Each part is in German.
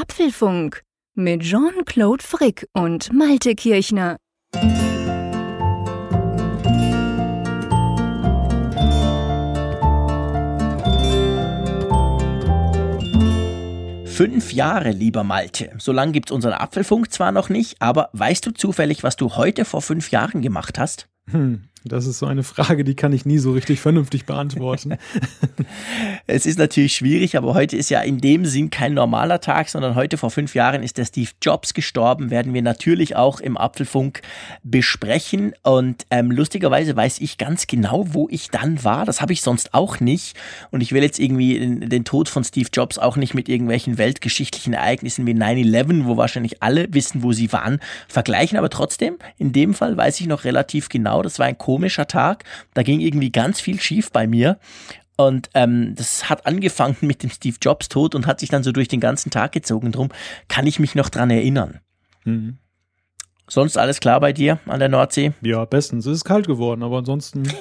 Apfelfunk mit Jean-Claude Frick und Malte Kirchner. Fünf Jahre, lieber Malte. So lange gibt's unseren Apfelfunk zwar noch nicht, aber weißt du zufällig, was du heute vor fünf Jahren gemacht hast? Hm, das ist so eine Frage, die kann ich nie so richtig vernünftig beantworten. es ist natürlich schwierig, aber heute ist ja in dem Sinn kein normaler Tag, sondern heute vor fünf Jahren ist der Steve Jobs gestorben, werden wir natürlich auch im Apfelfunk besprechen. Und ähm, lustigerweise weiß ich ganz genau, wo ich dann war. Das habe ich sonst auch nicht. Und ich will jetzt irgendwie den, den Tod von Steve Jobs auch nicht mit irgendwelchen weltgeschichtlichen Ereignissen wie 9-11, wo wahrscheinlich alle wissen, wo sie waren, vergleichen. Aber trotzdem, in dem Fall weiß ich noch relativ genau, das war ein komischer Tag. Da ging irgendwie ganz viel schief bei mir. Und ähm, das hat angefangen mit dem Steve Jobs Tod und hat sich dann so durch den ganzen Tag gezogen. Drum kann ich mich noch dran erinnern. Mhm. Sonst alles klar bei dir an der Nordsee? Ja, bestens. Es ist kalt geworden, aber ansonsten.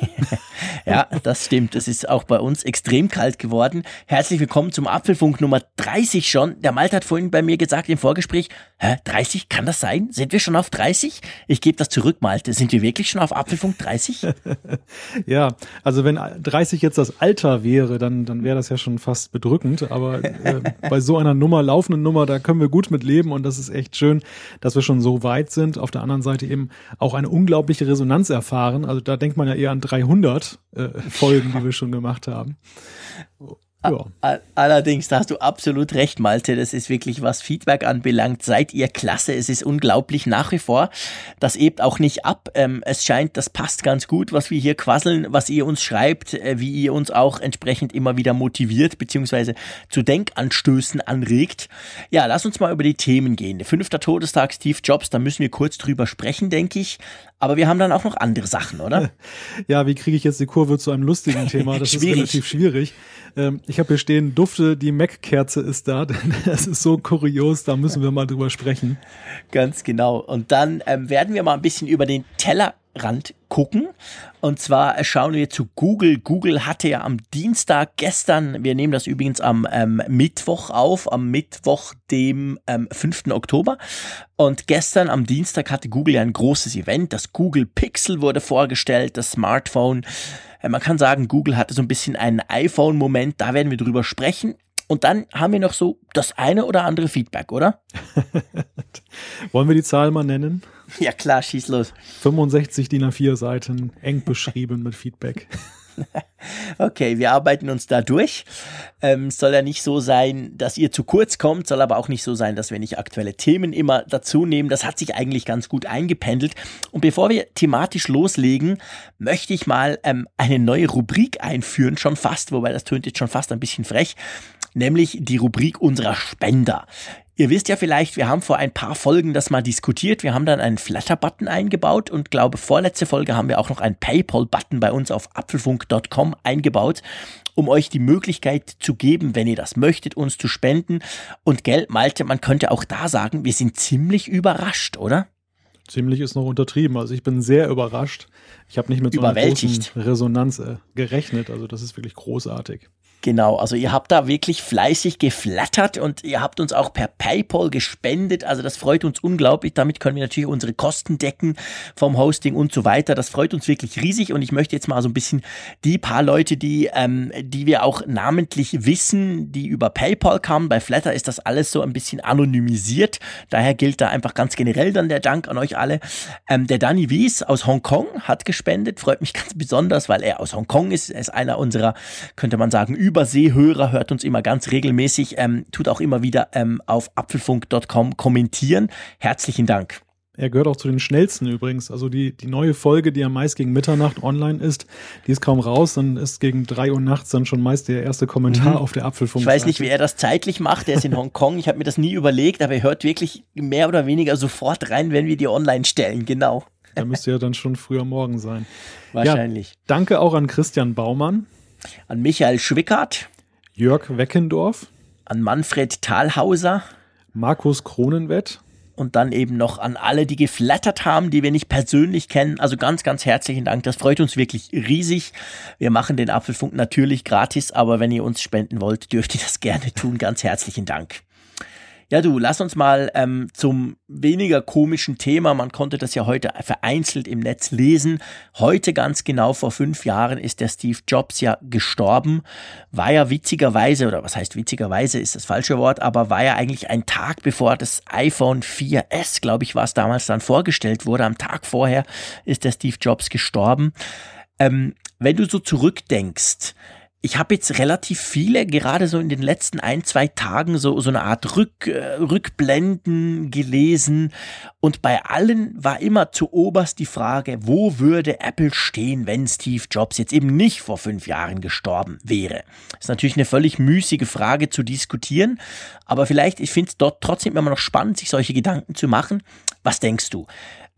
ja, das stimmt. Es ist auch bei uns extrem kalt geworden. Herzlich willkommen zum Apfelfunk Nummer 30 schon. Der Malte hat vorhin bei mir gesagt im Vorgespräch, hä, 30, kann das sein? Sind wir schon auf 30? Ich gebe das zurück, Malte. Sind wir wirklich schon auf Apfelfunk 30? ja, also wenn 30 jetzt das Alter wäre, dann, dann wäre das ja schon fast bedrückend. Aber äh, bei so einer Nummer, laufenden Nummer, da können wir gut mit leben und das ist echt schön, dass wir schon so weit sind auf der anderen Seite eben auch eine unglaubliche Resonanz erfahren. Also da denkt man ja eher an 300 äh, Folgen, die wir schon gemacht haben. Ja. Allerdings, da hast du absolut recht, Malte. Das ist wirklich, was Feedback anbelangt, seid ihr klasse. Es ist unglaublich nach wie vor. Das hebt auch nicht ab. Ähm, es scheint, das passt ganz gut, was wir hier quasseln, was ihr uns schreibt, äh, wie ihr uns auch entsprechend immer wieder motiviert, beziehungsweise zu Denkanstößen anregt. Ja, lass uns mal über die Themen gehen. Fünfter Todestag Steve Jobs, da müssen wir kurz drüber sprechen, denke ich. Aber wir haben dann auch noch andere Sachen, oder? Ja, wie kriege ich jetzt die Kurve zu einem lustigen Thema? Das ist relativ schwierig. Ähm, ich habe hier stehen, Dufte, die Mac-Kerze ist da. Das ist so kurios, da müssen wir mal drüber sprechen. Ganz genau. Und dann ähm, werden wir mal ein bisschen über den Teller Rand gucken. Und zwar schauen wir zu Google. Google hatte ja am Dienstag gestern, wir nehmen das übrigens am ähm, Mittwoch auf, am Mittwoch, dem ähm, 5. Oktober. Und gestern am Dienstag hatte Google ja ein großes Event. Das Google Pixel wurde vorgestellt, das Smartphone. Äh, man kann sagen, Google hatte so ein bisschen einen iPhone-Moment. Da werden wir drüber sprechen. Und dann haben wir noch so das eine oder andere Feedback, oder? Wollen wir die Zahl mal nennen? Ja klar, schieß los. 65 DIN A4 Seiten, eng beschrieben mit Feedback. Okay, wir arbeiten uns da durch. Ähm, soll ja nicht so sein, dass ihr zu kurz kommt, soll aber auch nicht so sein, dass wir nicht aktuelle Themen immer dazu nehmen. Das hat sich eigentlich ganz gut eingependelt. Und bevor wir thematisch loslegen, möchte ich mal ähm, eine neue Rubrik einführen, schon fast, wobei das tönt jetzt schon fast ein bisschen frech, nämlich die Rubrik unserer Spender. Ihr wisst ja vielleicht, wir haben vor ein paar Folgen das mal diskutiert. Wir haben dann einen Flatter-Button eingebaut und glaube, vorletzte Folge haben wir auch noch einen PayPal-Button bei uns auf apfelfunk.com eingebaut, um euch die Möglichkeit zu geben, wenn ihr das möchtet, uns zu spenden. Und Geld, Malte, man könnte auch da sagen, wir sind ziemlich überrascht, oder? Ziemlich ist noch untertrieben. Also ich bin sehr überrascht. Ich habe nicht mit so einer großen Resonanz äh, gerechnet. Also das ist wirklich großartig. Genau, also ihr habt da wirklich fleißig geflattert und ihr habt uns auch per PayPal gespendet. Also das freut uns unglaublich. Damit können wir natürlich unsere Kosten decken vom Hosting und so weiter. Das freut uns wirklich riesig und ich möchte jetzt mal so ein bisschen die paar Leute, die, ähm, die wir auch namentlich wissen, die über PayPal kamen. Bei Flatter ist das alles so ein bisschen anonymisiert. Daher gilt da einfach ganz generell dann der Dank an euch alle. Ähm, der Danny Wies aus Hongkong hat gespendet. Freut mich ganz besonders, weil er aus Hongkong ist. Er ist einer unserer, könnte man sagen, Überseehörer hört uns immer ganz regelmäßig, ähm, tut auch immer wieder ähm, auf apfelfunk.com kommentieren. Herzlichen Dank. Er gehört auch zu den schnellsten übrigens. Also die, die neue Folge, die ja meist gegen Mitternacht online ist, die ist kaum raus, dann ist gegen drei Uhr nachts dann schon meist der erste Kommentar mhm. auf der Apfelfunk. Ich weiß nicht, wie er das zeitlich macht. Er ist in Hongkong. Ich habe mir das nie überlegt, aber er hört wirklich mehr oder weniger sofort rein, wenn wir die online stellen. Genau. Da müsste ja dann schon früher morgen sein. Wahrscheinlich. Ja, danke auch an Christian Baumann an Michael Schwickert, Jörg Weckendorf, an Manfred Thalhauser, Markus Kronenwett und dann eben noch an alle, die geflattert haben, die wir nicht persönlich kennen. Also ganz, ganz herzlichen Dank. Das freut uns wirklich riesig. Wir machen den Apfelfunk natürlich gratis, aber wenn ihr uns spenden wollt, dürft ihr das gerne tun. Ganz herzlichen Dank. Ja, du, lass uns mal ähm, zum weniger komischen Thema. Man konnte das ja heute vereinzelt im Netz lesen. Heute ganz genau vor fünf Jahren ist der Steve Jobs ja gestorben. War ja witzigerweise, oder was heißt witzigerweise ist das falsche Wort, aber war ja eigentlich ein Tag bevor das iPhone 4S, glaube ich, war es damals dann vorgestellt wurde. Am Tag vorher ist der Steve Jobs gestorben. Ähm, wenn du so zurückdenkst, ich habe jetzt relativ viele, gerade so in den letzten ein, zwei Tagen, so, so eine Art Rück, äh, Rückblenden gelesen. Und bei allen war immer zu oberst die Frage, wo würde Apple stehen, wenn Steve Jobs jetzt eben nicht vor fünf Jahren gestorben wäre? Das ist natürlich eine völlig müßige Frage zu diskutieren, aber vielleicht, ich finde es dort trotzdem immer noch spannend, sich solche Gedanken zu machen. Was denkst du?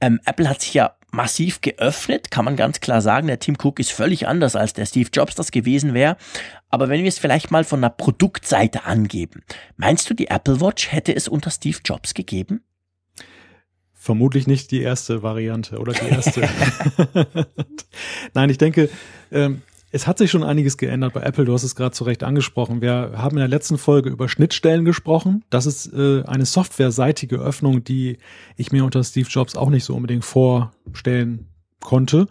Ähm, Apple hat sich ja massiv geöffnet, kann man ganz klar sagen. Der Tim Cook ist völlig anders, als der Steve Jobs das gewesen wäre. Aber wenn wir es vielleicht mal von der Produktseite angeben, meinst du, die Apple Watch hätte es unter Steve Jobs gegeben? Vermutlich nicht die erste Variante oder die erste. Nein, ich denke, ähm, es hat sich schon einiges geändert bei Apple. Du hast es gerade zu Recht angesprochen. Wir haben in der letzten Folge über Schnittstellen gesprochen. Das ist äh, eine softwareseitige Öffnung, die ich mir unter Steve Jobs auch nicht so unbedingt vorstellen konnte.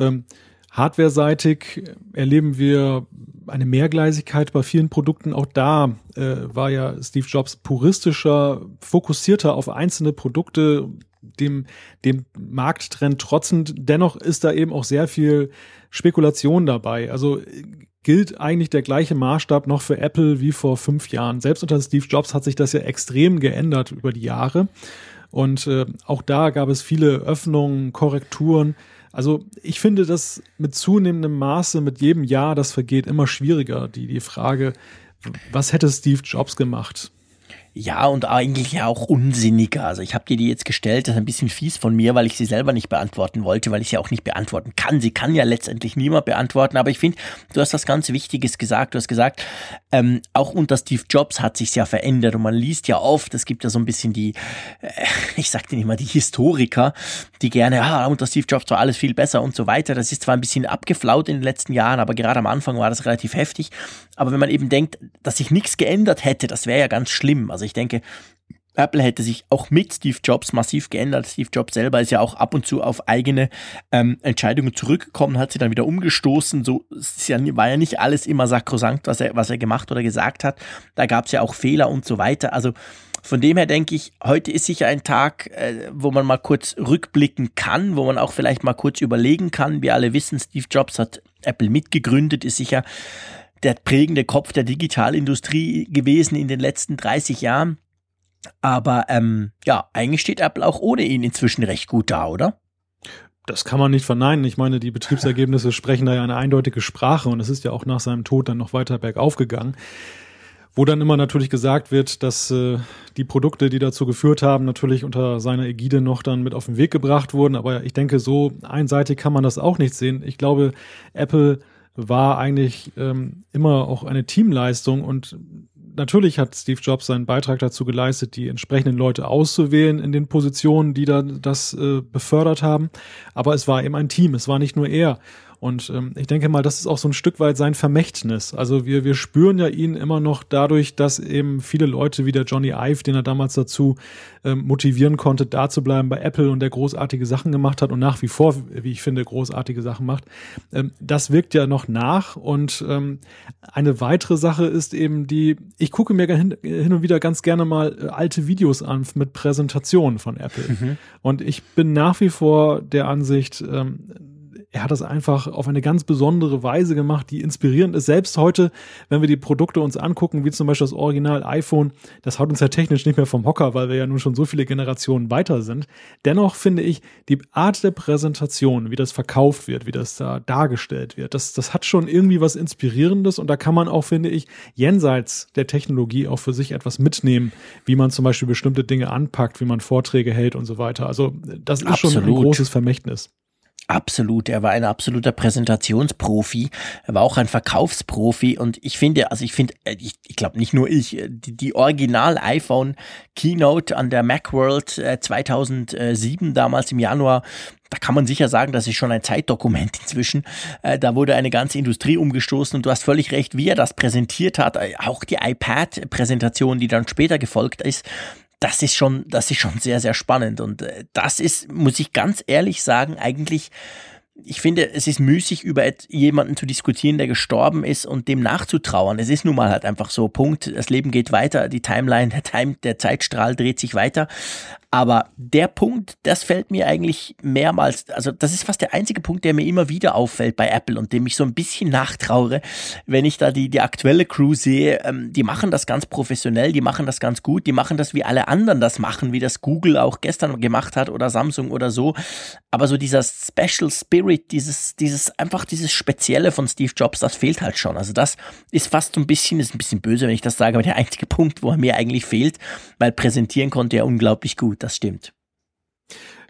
Ähm, Hardware-seitig erleben wir eine Mehrgleisigkeit bei vielen Produkten. Auch da äh, war ja Steve Jobs puristischer, fokussierter auf einzelne Produkte, dem, dem Markttrend trotzend. Dennoch ist da eben auch sehr viel Spekulation dabei. Also gilt eigentlich der gleiche Maßstab noch für Apple wie vor fünf Jahren. Selbst unter Steve Jobs hat sich das ja extrem geändert über die Jahre. Und äh, auch da gab es viele Öffnungen, Korrekturen. Also ich finde das mit zunehmendem Maße, mit jedem Jahr, das vergeht, immer schwieriger. Die, die Frage, was hätte Steve Jobs gemacht? Ja, und eigentlich ja auch unsinniger. Also ich habe dir die jetzt gestellt, das ist ein bisschen fies von mir, weil ich sie selber nicht beantworten wollte, weil ich sie auch nicht beantworten kann. Sie kann ja letztendlich niemand beantworten, aber ich finde, du hast was ganz Wichtiges gesagt. Du hast gesagt, ähm, auch unter Steve Jobs hat sich's ja verändert und man liest ja oft, es gibt ja so ein bisschen die, äh, ich sag dir nicht mal, die Historiker, die gerne, ah, unter Steve Jobs war alles viel besser und so weiter. Das ist zwar ein bisschen abgeflaut in den letzten Jahren, aber gerade am Anfang war das relativ heftig. Aber wenn man eben denkt, dass sich nichts geändert hätte, das wäre ja ganz schlimm. Also ich denke, Apple hätte sich auch mit Steve Jobs massiv geändert. Steve Jobs selber ist ja auch ab und zu auf eigene ähm, Entscheidungen zurückgekommen, hat sie dann wieder umgestoßen. So ja, war ja nicht alles immer sakrosankt, was er, was er gemacht oder gesagt hat. Da gab es ja auch Fehler und so weiter. Also von dem her denke ich, heute ist sicher ein Tag, äh, wo man mal kurz rückblicken kann, wo man auch vielleicht mal kurz überlegen kann. Wir alle wissen, Steve Jobs hat Apple mitgegründet, ist sicher der prägende Kopf der Digitalindustrie gewesen in den letzten 30 Jahren. Aber ähm, ja, eigentlich steht Apple auch ohne ihn inzwischen recht gut da, oder? Das kann man nicht verneinen. Ich meine, die Betriebsergebnisse sprechen da ja eine eindeutige Sprache und es ist ja auch nach seinem Tod dann noch weiter bergauf gegangen. Wo dann immer natürlich gesagt wird, dass äh, die Produkte, die dazu geführt haben, natürlich unter seiner Ägide noch dann mit auf den Weg gebracht wurden. Aber ich denke, so einseitig kann man das auch nicht sehen. Ich glaube, Apple war eigentlich ähm, immer auch eine Teamleistung und natürlich hat Steve Jobs seinen Beitrag dazu geleistet, die entsprechenden Leute auszuwählen in den Positionen, die da das äh, befördert haben. Aber es war eben ein Team, es war nicht nur er. Und ähm, ich denke mal, das ist auch so ein Stück weit sein Vermächtnis. Also wir, wir spüren ja ihn immer noch dadurch, dass eben viele Leute wie der Johnny Ive, den er damals dazu ähm, motivieren konnte, da zu bleiben bei Apple und der großartige Sachen gemacht hat und nach wie vor, wie ich finde, großartige Sachen macht. Ähm, das wirkt ja noch nach. Und ähm, eine weitere Sache ist eben die, ich gucke mir hin, hin und wieder ganz gerne mal äh, alte Videos an mit Präsentationen von Apple. Mhm. Und ich bin nach wie vor der Ansicht, ähm, er hat das einfach auf eine ganz besondere Weise gemacht, die inspirierend ist. Selbst heute, wenn wir die Produkte uns angucken, wie zum Beispiel das Original iPhone, das haut uns ja technisch nicht mehr vom Hocker, weil wir ja nun schon so viele Generationen weiter sind. Dennoch finde ich, die Art der Präsentation, wie das verkauft wird, wie das da dargestellt wird, das, das hat schon irgendwie was Inspirierendes und da kann man auch, finde ich, jenseits der Technologie auch für sich etwas mitnehmen, wie man zum Beispiel bestimmte Dinge anpackt, wie man Vorträge hält und so weiter. Also das ist Absolut. schon ein großes Vermächtnis. Absolut, er war ein absoluter Präsentationsprofi, er war auch ein Verkaufsprofi und ich finde, also ich finde, äh, ich, ich glaube nicht nur ich, äh, die, die Original iPhone Keynote an der Macworld 2007 äh, damals im Januar, da kann man sicher sagen, das ist schon ein Zeitdokument inzwischen. Da wurde eine ganze Industrie umgestoßen und du hast völlig recht, wie er das präsentiert hat. Auch die iPad-Präsentation, die dann später gefolgt ist, das ist schon, das ist schon sehr, sehr spannend. Und äh, das ist, muss ich ganz ehrlich sagen, eigentlich, ich finde, es ist müßig, über jemanden zu diskutieren, der gestorben ist und dem nachzutrauern. Es ist nun mal halt einfach so, Punkt. Das Leben geht weiter, die Timeline, der, Time, der Zeitstrahl dreht sich weiter. Aber der Punkt, das fällt mir eigentlich mehrmals, also das ist fast der einzige Punkt, der mir immer wieder auffällt bei Apple und dem ich so ein bisschen nachtraure, wenn ich da die, die aktuelle Crew sehe. Ähm, die machen das ganz professionell, die machen das ganz gut, die machen das wie alle anderen das machen, wie das Google auch gestern gemacht hat oder Samsung oder so. Aber so dieser Special Spirit, dieses, dieses, einfach dieses Spezielle von Steve Jobs, das fehlt halt schon. Also das ist fast so ein bisschen, ist ein bisschen böse, wenn ich das sage, aber der einzige Punkt, wo er mir eigentlich fehlt, weil präsentieren konnte er unglaublich gut das stimmt.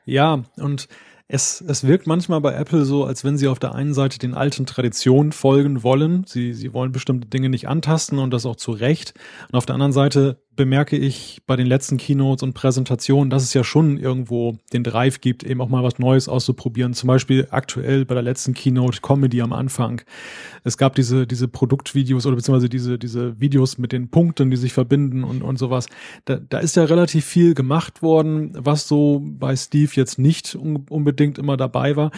Ja, und es, es wirkt manchmal bei Apple so, als wenn sie auf der einen Seite den alten Traditionen folgen wollen. Sie, sie wollen bestimmte Dinge nicht antasten und das auch zu Recht. Und auf der anderen Seite bemerke ich bei den letzten Keynotes und Präsentationen, dass es ja schon irgendwo den Drive gibt, eben auch mal was Neues auszuprobieren. Zum Beispiel aktuell bei der letzten Keynote Comedy am Anfang. Es gab diese, diese Produktvideos oder beziehungsweise diese, diese Videos mit den Punkten, die sich verbinden und, und sowas. Da, da ist ja relativ viel gemacht worden, was so bei Steve jetzt nicht unbedingt immer dabei war.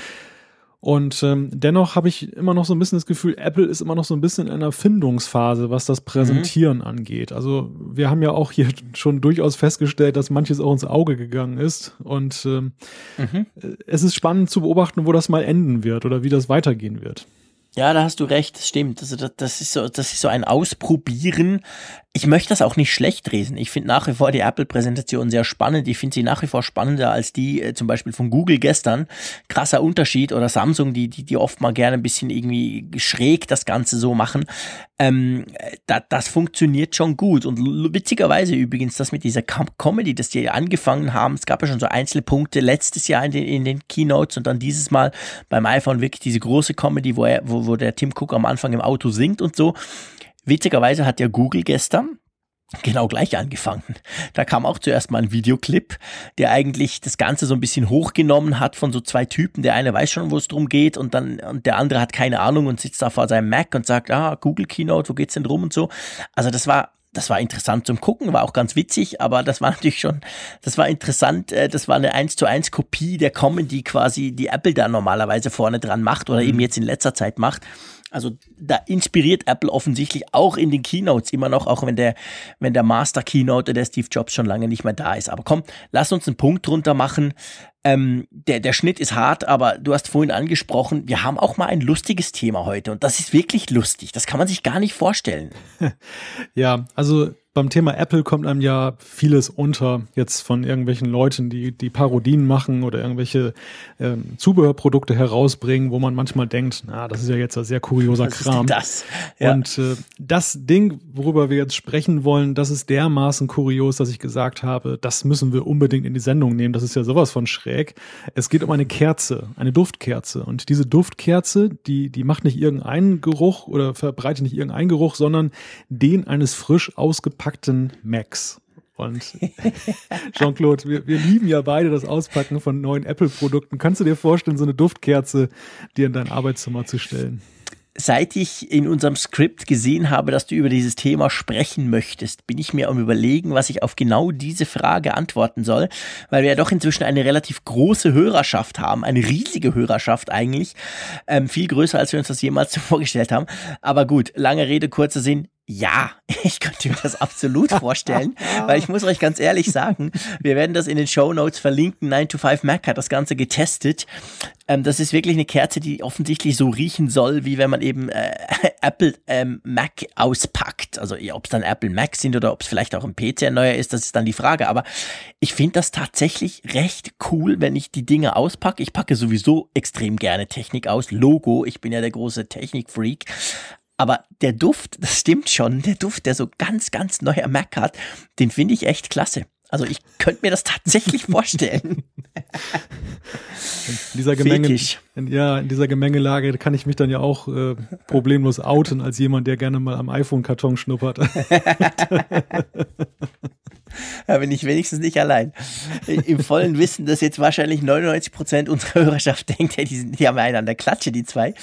Und ähm, dennoch habe ich immer noch so ein bisschen das Gefühl, Apple ist immer noch so ein bisschen in einer Findungsphase, was das Präsentieren mhm. angeht. Also wir haben ja auch hier schon durchaus festgestellt, dass manches auch ins Auge gegangen ist. Und ähm, mhm. es ist spannend zu beobachten, wo das mal enden wird oder wie das weitergehen wird. Ja, da hast du recht, das stimmt. Also das, das, ist so, das ist so ein Ausprobieren ich möchte das auch nicht schlecht lesen. Ich finde nach wie vor die Apple-Präsentation sehr spannend. Ich finde sie nach wie vor spannender als die äh, zum Beispiel von Google gestern. Krasser Unterschied oder Samsung, die, die, die oft mal gerne ein bisschen irgendwie schräg das Ganze so machen. Ähm, da, das funktioniert schon gut. Und witzigerweise übrigens, das mit dieser Com Comedy, dass die angefangen haben, es gab ja schon so einzelne Punkte letztes Jahr in den, in den Keynotes und dann dieses Mal beim iPhone wirklich diese große Comedy, wo, er, wo, wo der Tim Cook am Anfang im Auto singt und so. Witzigerweise hat ja Google gestern genau gleich angefangen. Da kam auch zuerst mal ein Videoclip, der eigentlich das Ganze so ein bisschen hochgenommen hat von so zwei Typen. Der eine weiß schon, wo es drum geht und dann und der andere hat keine Ahnung und sitzt da vor seinem Mac und sagt, ah, Google Keynote, wo geht's denn drum und so. Also das war das war interessant zum Gucken, war auch ganz witzig, aber das war natürlich schon, das war interessant, äh, das war eine 1 zu 1 Kopie der Comedy quasi, die Apple da normalerweise vorne dran macht oder eben mhm. jetzt in letzter Zeit macht. Also da inspiriert Apple offensichtlich auch in den Keynotes immer noch, auch wenn der, wenn der Master Keynote der Steve Jobs schon lange nicht mehr da ist. Aber komm, lass uns einen Punkt drunter machen. Ähm, der, der Schnitt ist hart, aber du hast vorhin angesprochen, wir haben auch mal ein lustiges Thema heute und das ist wirklich lustig. Das kann man sich gar nicht vorstellen. Ja, also beim Thema Apple kommt einem ja vieles unter, jetzt von irgendwelchen Leuten, die, die Parodien machen oder irgendwelche ähm, Zubehörprodukte herausbringen, wo man manchmal denkt, na, das ist ja jetzt ein sehr kurioser Was Kram. das? Ja. Und äh, das Ding, worüber wir jetzt sprechen wollen, das ist dermaßen kurios, dass ich gesagt habe, das müssen wir unbedingt in die Sendung nehmen. Das ist ja sowas von schräg. Es geht um eine Kerze, eine Duftkerze. Und diese Duftkerze, die, die macht nicht irgendeinen Geruch oder verbreitet nicht irgendeinen Geruch, sondern den eines frisch ausgepackten ausgepackten Macs. Und Jean-Claude, wir, wir lieben ja beide das Auspacken von neuen Apple-Produkten. Kannst du dir vorstellen, so eine Duftkerze dir in dein Arbeitszimmer zu stellen? seit ich in unserem Skript gesehen habe, dass du über dieses Thema sprechen möchtest, bin ich mir am überlegen, was ich auf genau diese Frage antworten soll, weil wir ja doch inzwischen eine relativ große Hörerschaft haben, eine riesige Hörerschaft eigentlich, ähm, viel größer, als wir uns das jemals vorgestellt haben. Aber gut, lange Rede, kurzer Sinn, ja, ich könnte mir das absolut vorstellen, weil ich muss euch ganz ehrlich sagen, wir werden das in den Show Notes verlinken. 9 to 5 Mac hat das Ganze getestet. Ähm, das ist wirklich eine Kerze, die offensichtlich so riechen soll, wie wenn man eben äh, Apple ähm, Mac auspackt. Also ob es dann Apple Mac sind oder ob es vielleicht auch ein PC ein neuer ist, das ist dann die Frage. Aber ich finde das tatsächlich recht cool, wenn ich die Dinge auspacke. Ich packe sowieso extrem gerne Technik aus. Logo, ich bin ja der große Technik-Freak. Aber der Duft, das stimmt schon, der Duft, der so ganz, ganz neuer Mac hat, den finde ich echt klasse. Also ich könnte mir das tatsächlich vorstellen. In dieser Gemenge, in, ja, in dieser Gemengelage kann ich mich dann ja auch äh, problemlos outen als jemand, der gerne mal am iPhone-Karton schnuppert. Da bin ich wenigstens nicht allein. Im vollen Wissen, dass jetzt wahrscheinlich 99 Prozent unserer Hörerschaft denkt, hey, die, sind, die haben der Klatsche, die zwei.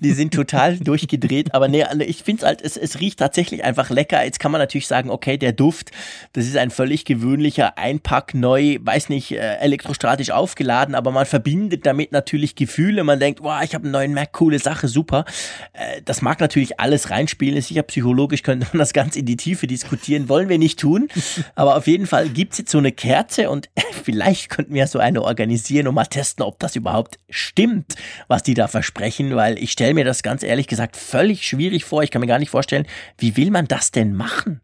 Die sind total durchgedreht. Aber nee, ich finde es halt, es, riecht tatsächlich einfach lecker. Jetzt kann man natürlich sagen, okay, der Duft, das ist ein völlig gewöhnlicher Einpack, neu, weiß nicht, äh, elektrostatisch aufgeladen, aber man verbindet damit natürlich Gefühle. Man denkt, wow, ich habe einen neuen Mac, coole Sache, super. Äh, das mag natürlich alles reinspielen. Sicher psychologisch könnte man das ganz in die Tiefe diskutieren. Wollen wir nicht tun. Aber auf jeden Fall gibt es jetzt so eine Kerze und vielleicht könnten wir so eine organisieren und mal testen, ob das überhaupt stimmt, was die da versprechen, weil ich stelle mir das ganz ehrlich gesagt völlig schwierig vor. Ich kann mir gar nicht vorstellen, wie will man das denn machen?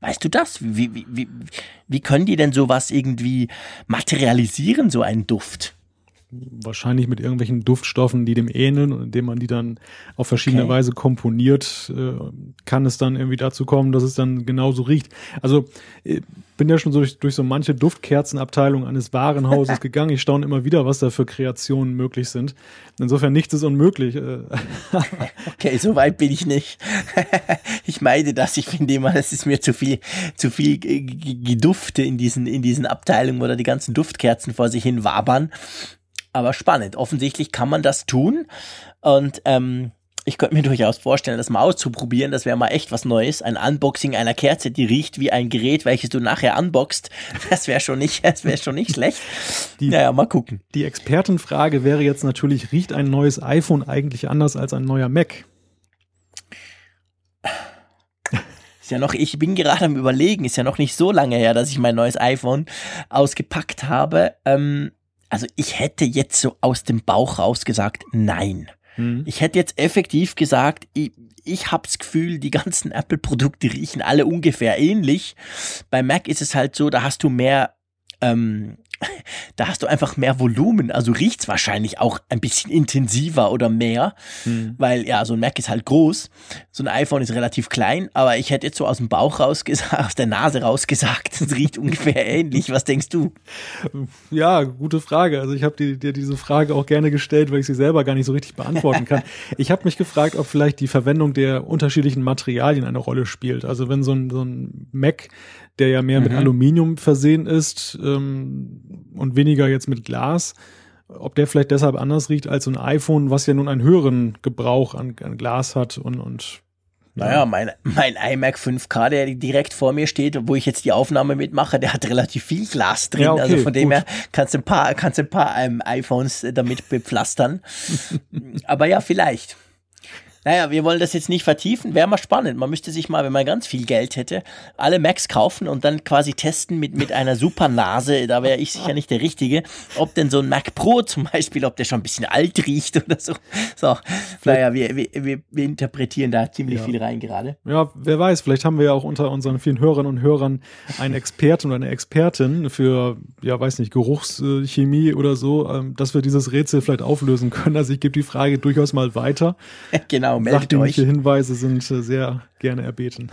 Weißt du das? Wie, wie, wie, wie können die denn sowas irgendwie materialisieren, so einen Duft? Wahrscheinlich mit irgendwelchen Duftstoffen, die dem ähneln und indem man die dann auf verschiedene okay. Weise komponiert, äh, kann es dann irgendwie dazu kommen, dass es dann genauso riecht. Also ich bin ja schon so durch, durch so manche Duftkerzenabteilung eines Warenhauses gegangen. Ich staune immer wieder, was da für Kreationen möglich sind. Insofern nichts ist unmöglich. Äh. okay, so weit bin ich nicht. ich meide das. Ich finde immer, das ist mir zu viel, zu viel Gedufte in diesen, in diesen Abteilungen, wo da die ganzen Duftkerzen vor sich hin wabern aber spannend. Offensichtlich kann man das tun und ähm, ich könnte mir durchaus vorstellen, das mal auszuprobieren. Das wäre mal echt was Neues. Ein Unboxing einer Kerze, die riecht wie ein Gerät, welches du nachher unboxst. Das wäre schon nicht, das wäre schon nicht schlecht. Die, naja, mal gucken. Die Expertenfrage wäre jetzt natürlich, riecht ein neues iPhone eigentlich anders als ein neuer Mac? Ist ja noch, ich bin gerade am überlegen, ist ja noch nicht so lange her, dass ich mein neues iPhone ausgepackt habe. Ähm, also ich hätte jetzt so aus dem Bauch raus gesagt, nein. Mhm. Ich hätte jetzt effektiv gesagt, ich, ich habe das Gefühl, die ganzen Apple-Produkte riechen alle ungefähr ähnlich. Bei Mac ist es halt so, da hast du mehr ähm, da hast du einfach mehr Volumen. Also riecht's wahrscheinlich auch ein bisschen intensiver oder mehr, hm. weil ja, so ein Mac ist halt groß, so ein iPhone ist relativ klein, aber ich hätte jetzt so aus dem Bauch rausgesagt, aus der Nase rausgesagt, es riecht ungefähr ähnlich. Was denkst du? Ja, gute Frage. Also ich habe dir, dir diese Frage auch gerne gestellt, weil ich sie selber gar nicht so richtig beantworten kann. ich habe mich gefragt, ob vielleicht die Verwendung der unterschiedlichen Materialien eine Rolle spielt. Also wenn so ein, so ein Mac der ja mehr mhm. mit Aluminium versehen ist ähm, und weniger jetzt mit Glas. Ob der vielleicht deshalb anders riecht als so ein iPhone, was ja nun einen höheren Gebrauch an, an Glas hat und, und naja, mein, mein iMac 5K, der direkt vor mir steht, wo ich jetzt die Aufnahme mitmache, der hat relativ viel Glas drin. Ja, okay, also von dem her kannst du ein paar, kannst du ein paar ähm, iPhones damit bepflastern. Aber ja, vielleicht. Naja, wir wollen das jetzt nicht vertiefen. Wäre mal spannend. Man müsste sich mal, wenn man ganz viel Geld hätte, alle Macs kaufen und dann quasi testen mit, mit einer super Nase. Da wäre ich sicher nicht der Richtige. Ob denn so ein Mac Pro zum Beispiel, ob der schon ein bisschen alt riecht oder so. So, naja, wir, wir, wir, wir interpretieren da ziemlich ja. viel rein gerade. Ja, wer weiß, vielleicht haben wir ja auch unter unseren vielen Hörern und Hörern einen Experten oder eine Expertin für, ja, weiß nicht, Geruchschemie oder so, ähm, dass wir dieses Rätsel vielleicht auflösen können. Also ich gebe die Frage durchaus mal weiter. genau. Genau, meldet euch. Hinweise sind äh, sehr gerne erbeten.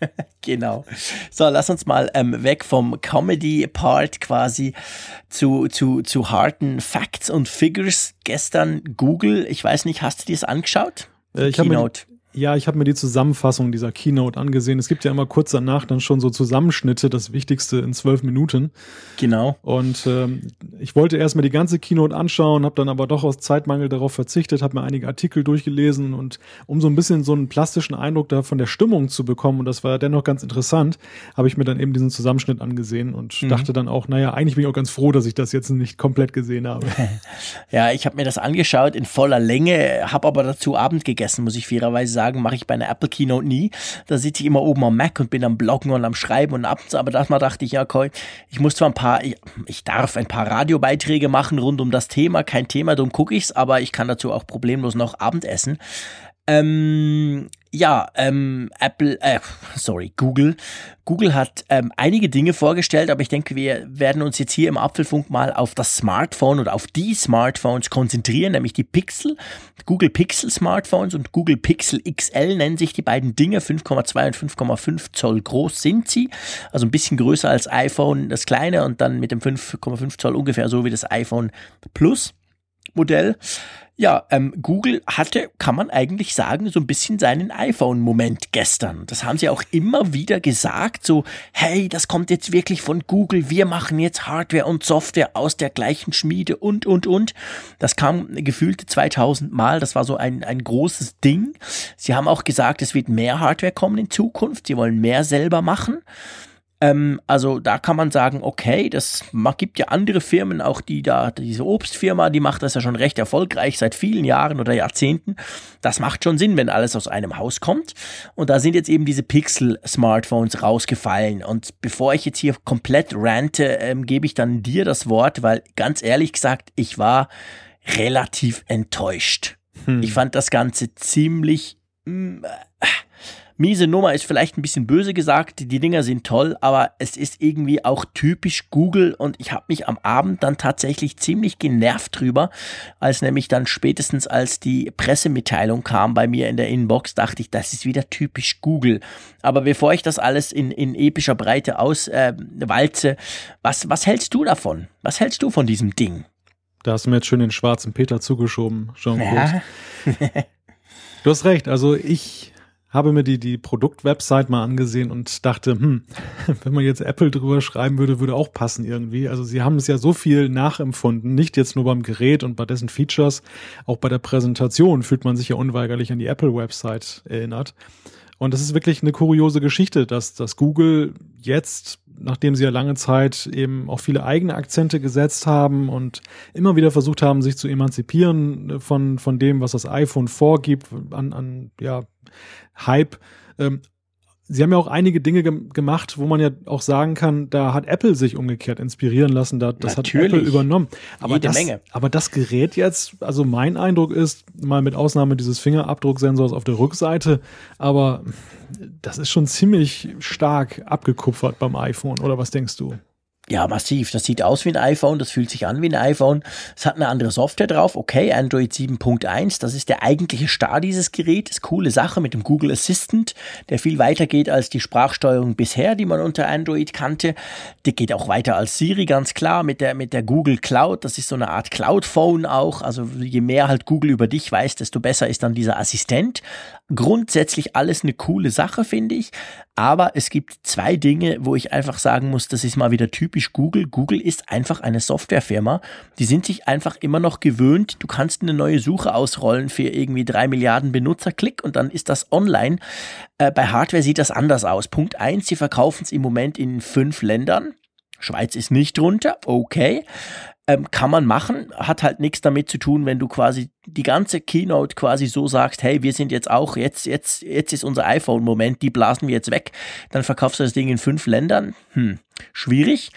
genau. So, lass uns mal ähm, weg vom Comedy-Part quasi zu, zu, zu harten Facts und Figures. Gestern Google, ich weiß nicht, hast du dir das angeschaut? Äh, ich habe mir, ja, ich habe mir die Zusammenfassung dieser Keynote angesehen. Es gibt ja immer kurz danach dann schon so Zusammenschnitte, das Wichtigste in zwölf Minuten. Genau. Und ähm, ich wollte erstmal die ganze Keynote anschauen, habe dann aber doch aus Zeitmangel darauf verzichtet, habe mir einige Artikel durchgelesen und um so ein bisschen so einen plastischen Eindruck da von der Stimmung zu bekommen, und das war dennoch ganz interessant, habe ich mir dann eben diesen Zusammenschnitt angesehen und mhm. dachte dann auch, naja, eigentlich bin ich auch ganz froh, dass ich das jetzt nicht komplett gesehen habe. ja, ich habe mir das angeschaut in voller Länge, habe aber dazu Abend gegessen, muss ich fairerweise sagen sagen, mache ich bei einer Apple Keynote nie. Da sitze ich immer oben am Mac und bin am Bloggen und am Schreiben und abends, aber das mal dachte ich, ja, okay, ich muss zwar ein paar, ich, ich darf ein paar Radiobeiträge machen rund um das Thema, kein Thema, darum gucke ich's, aber ich kann dazu auch problemlos noch Abendessen. Ähm, ja, ähm, Apple, äh, sorry, Google. Google hat ähm, einige Dinge vorgestellt, aber ich denke, wir werden uns jetzt hier im Apfelfunk mal auf das Smartphone oder auf die Smartphones konzentrieren, nämlich die Pixel. Google Pixel Smartphones und Google Pixel XL nennen sich die beiden Dinge. 5,2 und 5,5 Zoll groß sind sie. Also ein bisschen größer als iPhone, das kleine und dann mit dem 5,5 Zoll ungefähr so wie das iPhone Plus. Modell. Ja, ähm, Google hatte, kann man eigentlich sagen, so ein bisschen seinen iPhone-Moment gestern. Das haben sie auch immer wieder gesagt, so, hey, das kommt jetzt wirklich von Google, wir machen jetzt Hardware und Software aus der gleichen Schmiede und, und, und. Das kam gefühlte 2000 Mal, das war so ein, ein großes Ding. Sie haben auch gesagt, es wird mehr Hardware kommen in Zukunft, sie wollen mehr selber machen. Ähm, also da kann man sagen, okay, das gibt ja andere Firmen, auch die da, diese Obstfirma, die macht das ja schon recht erfolgreich seit vielen Jahren oder Jahrzehnten. Das macht schon Sinn, wenn alles aus einem Haus kommt. Und da sind jetzt eben diese Pixel-Smartphones rausgefallen. Und bevor ich jetzt hier komplett rante, ähm, gebe ich dann dir das Wort, weil ganz ehrlich gesagt, ich war relativ enttäuscht. Hm. Ich fand das Ganze ziemlich... Mh, mm, Miese Nummer ist vielleicht ein bisschen böse gesagt, die Dinger sind toll, aber es ist irgendwie auch typisch Google und ich habe mich am Abend dann tatsächlich ziemlich genervt drüber, als nämlich dann spätestens als die Pressemitteilung kam bei mir in der Inbox, dachte ich, das ist wieder typisch Google. Aber bevor ich das alles in, in epischer Breite auswalze, äh, was, was hältst du davon? Was hältst du von diesem Ding? Da hast du mir jetzt schön den schwarzen Peter zugeschoben, Jean-Claude. Ja. du hast recht, also ich habe mir die, die Produktwebsite mal angesehen und dachte, hm, wenn man jetzt Apple drüber schreiben würde, würde auch passen irgendwie. Also sie haben es ja so viel nachempfunden, nicht jetzt nur beim Gerät und bei dessen Features, auch bei der Präsentation fühlt man sich ja unweigerlich an die Apple-Website erinnert. Und das ist wirklich eine kuriose Geschichte, dass, dass Google jetzt, nachdem sie ja lange Zeit eben auch viele eigene Akzente gesetzt haben und immer wieder versucht haben, sich zu emanzipieren von, von dem, was das iPhone vorgibt, an, an ja, Hype. Ähm, Sie haben ja auch einige Dinge ge gemacht, wo man ja auch sagen kann, da hat Apple sich umgekehrt inspirieren lassen, da, das Natürlich. hat Apple übernommen. Aber Jede das, Menge. aber das Gerät jetzt, also mein Eindruck ist, mal mit Ausnahme dieses Fingerabdrucksensors auf der Rückseite, aber das ist schon ziemlich stark abgekupfert beim iPhone, oder was denkst du? Ja, massiv. Das sieht aus wie ein iPhone, das fühlt sich an wie ein iPhone. Es hat eine andere Software drauf. Okay, Android 7.1, das ist der eigentliche Start dieses Gerätes. Coole Sache mit dem Google Assistant, der viel weiter geht als die Sprachsteuerung bisher, die man unter Android kannte. Die geht auch weiter als Siri, ganz klar, mit der, mit der Google Cloud. Das ist so eine Art Cloud-Phone auch. Also je mehr halt Google über dich weiß, desto besser ist dann dieser Assistent. Grundsätzlich alles eine coole Sache, finde ich. Aber es gibt zwei Dinge, wo ich einfach sagen muss, das ist mal wieder typisch Google. Google ist einfach eine Softwarefirma. Die sind sich einfach immer noch gewöhnt. Du kannst eine neue Suche ausrollen für irgendwie drei Milliarden Benutzerklick und dann ist das online. Äh, bei Hardware sieht das anders aus. Punkt eins, sie verkaufen es im Moment in fünf Ländern. Schweiz ist nicht drunter, okay ähm, kann man machen, hat halt nichts damit zu tun, wenn du quasi die ganze Keynote quasi so sagst, hey, wir sind jetzt auch, jetzt, jetzt, jetzt ist unser iPhone-Moment, die blasen wir jetzt weg, dann verkaufst du das Ding in fünf Ländern. Hm, schwierig.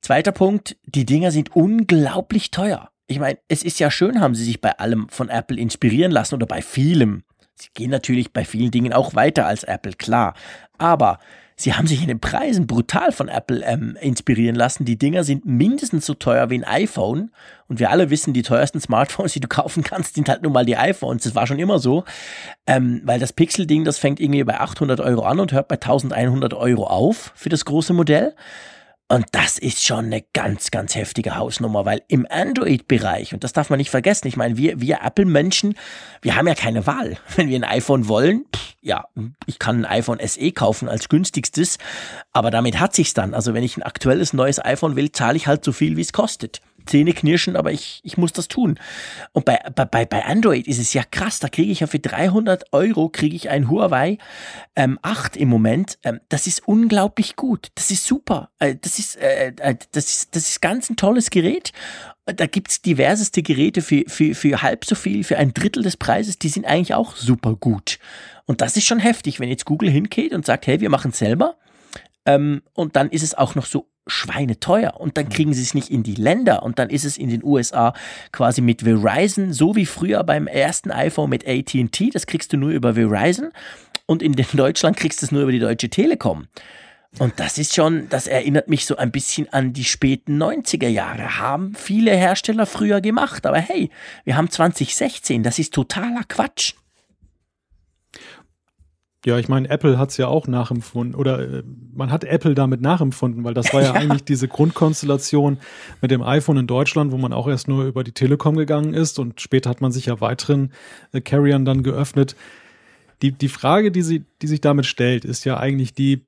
Zweiter Punkt, die Dinger sind unglaublich teuer. Ich meine, es ist ja schön, haben sie sich bei allem von Apple inspirieren lassen oder bei vielem. Sie gehen natürlich bei vielen Dingen auch weiter als Apple, klar. Aber sie haben sich in den Preisen brutal von Apple ähm, inspirieren lassen. Die Dinger sind mindestens so teuer wie ein iPhone. Und wir alle wissen, die teuersten Smartphones, die du kaufen kannst, sind halt nun mal die iPhones. Das war schon immer so. Ähm, weil das Pixel-Ding, das fängt irgendwie bei 800 Euro an und hört bei 1100 Euro auf für das große Modell. Und das ist schon eine ganz, ganz heftige Hausnummer, weil im Android-Bereich, und das darf man nicht vergessen, ich meine, wir, wir Apple-Menschen, wir haben ja keine Wahl. Wenn wir ein iPhone wollen, pff, ja, ich kann ein iPhone SE kaufen als günstigstes, aber damit hat sich's dann. Also wenn ich ein aktuelles neues iPhone will, zahle ich halt so viel, wie es kostet. Zähne knirschen, aber ich, ich muss das tun. Und bei, bei, bei Android ist es ja krass, da kriege ich ja für 300 Euro kriege ich ein Huawei ähm, 8 im Moment. Ähm, das ist unglaublich gut. Das ist super. Äh, das, ist, äh, äh, das, ist, das ist ganz ein tolles Gerät. Da gibt's diverseste Geräte für, für, für halb so viel, für ein Drittel des Preises, die sind eigentlich auch super gut. Und das ist schon heftig, wenn jetzt Google hingeht und sagt, hey, wir machen es selber. Ähm, und dann ist es auch noch so schweineteuer und dann kriegen sie es nicht in die Länder. Und dann ist es in den USA quasi mit Verizon, so wie früher beim ersten iPhone mit AT&T, das kriegst du nur über Verizon. Und in Deutschland kriegst du es nur über die Deutsche Telekom. Und das ist schon, das erinnert mich so ein bisschen an die späten 90er Jahre. Haben viele Hersteller früher gemacht, aber hey, wir haben 2016, das ist totaler Quatsch. Ja, ich meine, Apple hat es ja auch nachempfunden oder äh, man hat Apple damit nachempfunden, weil das war ja, ja, eigentlich diese Grundkonstellation mit dem iPhone in Deutschland, wo man auch erst nur über die Telekom gegangen ist und später hat man sich ja weiteren äh, Carriern dann geöffnet. Die, die Frage, die, sie, die sich damit stellt, ist ja eigentlich die,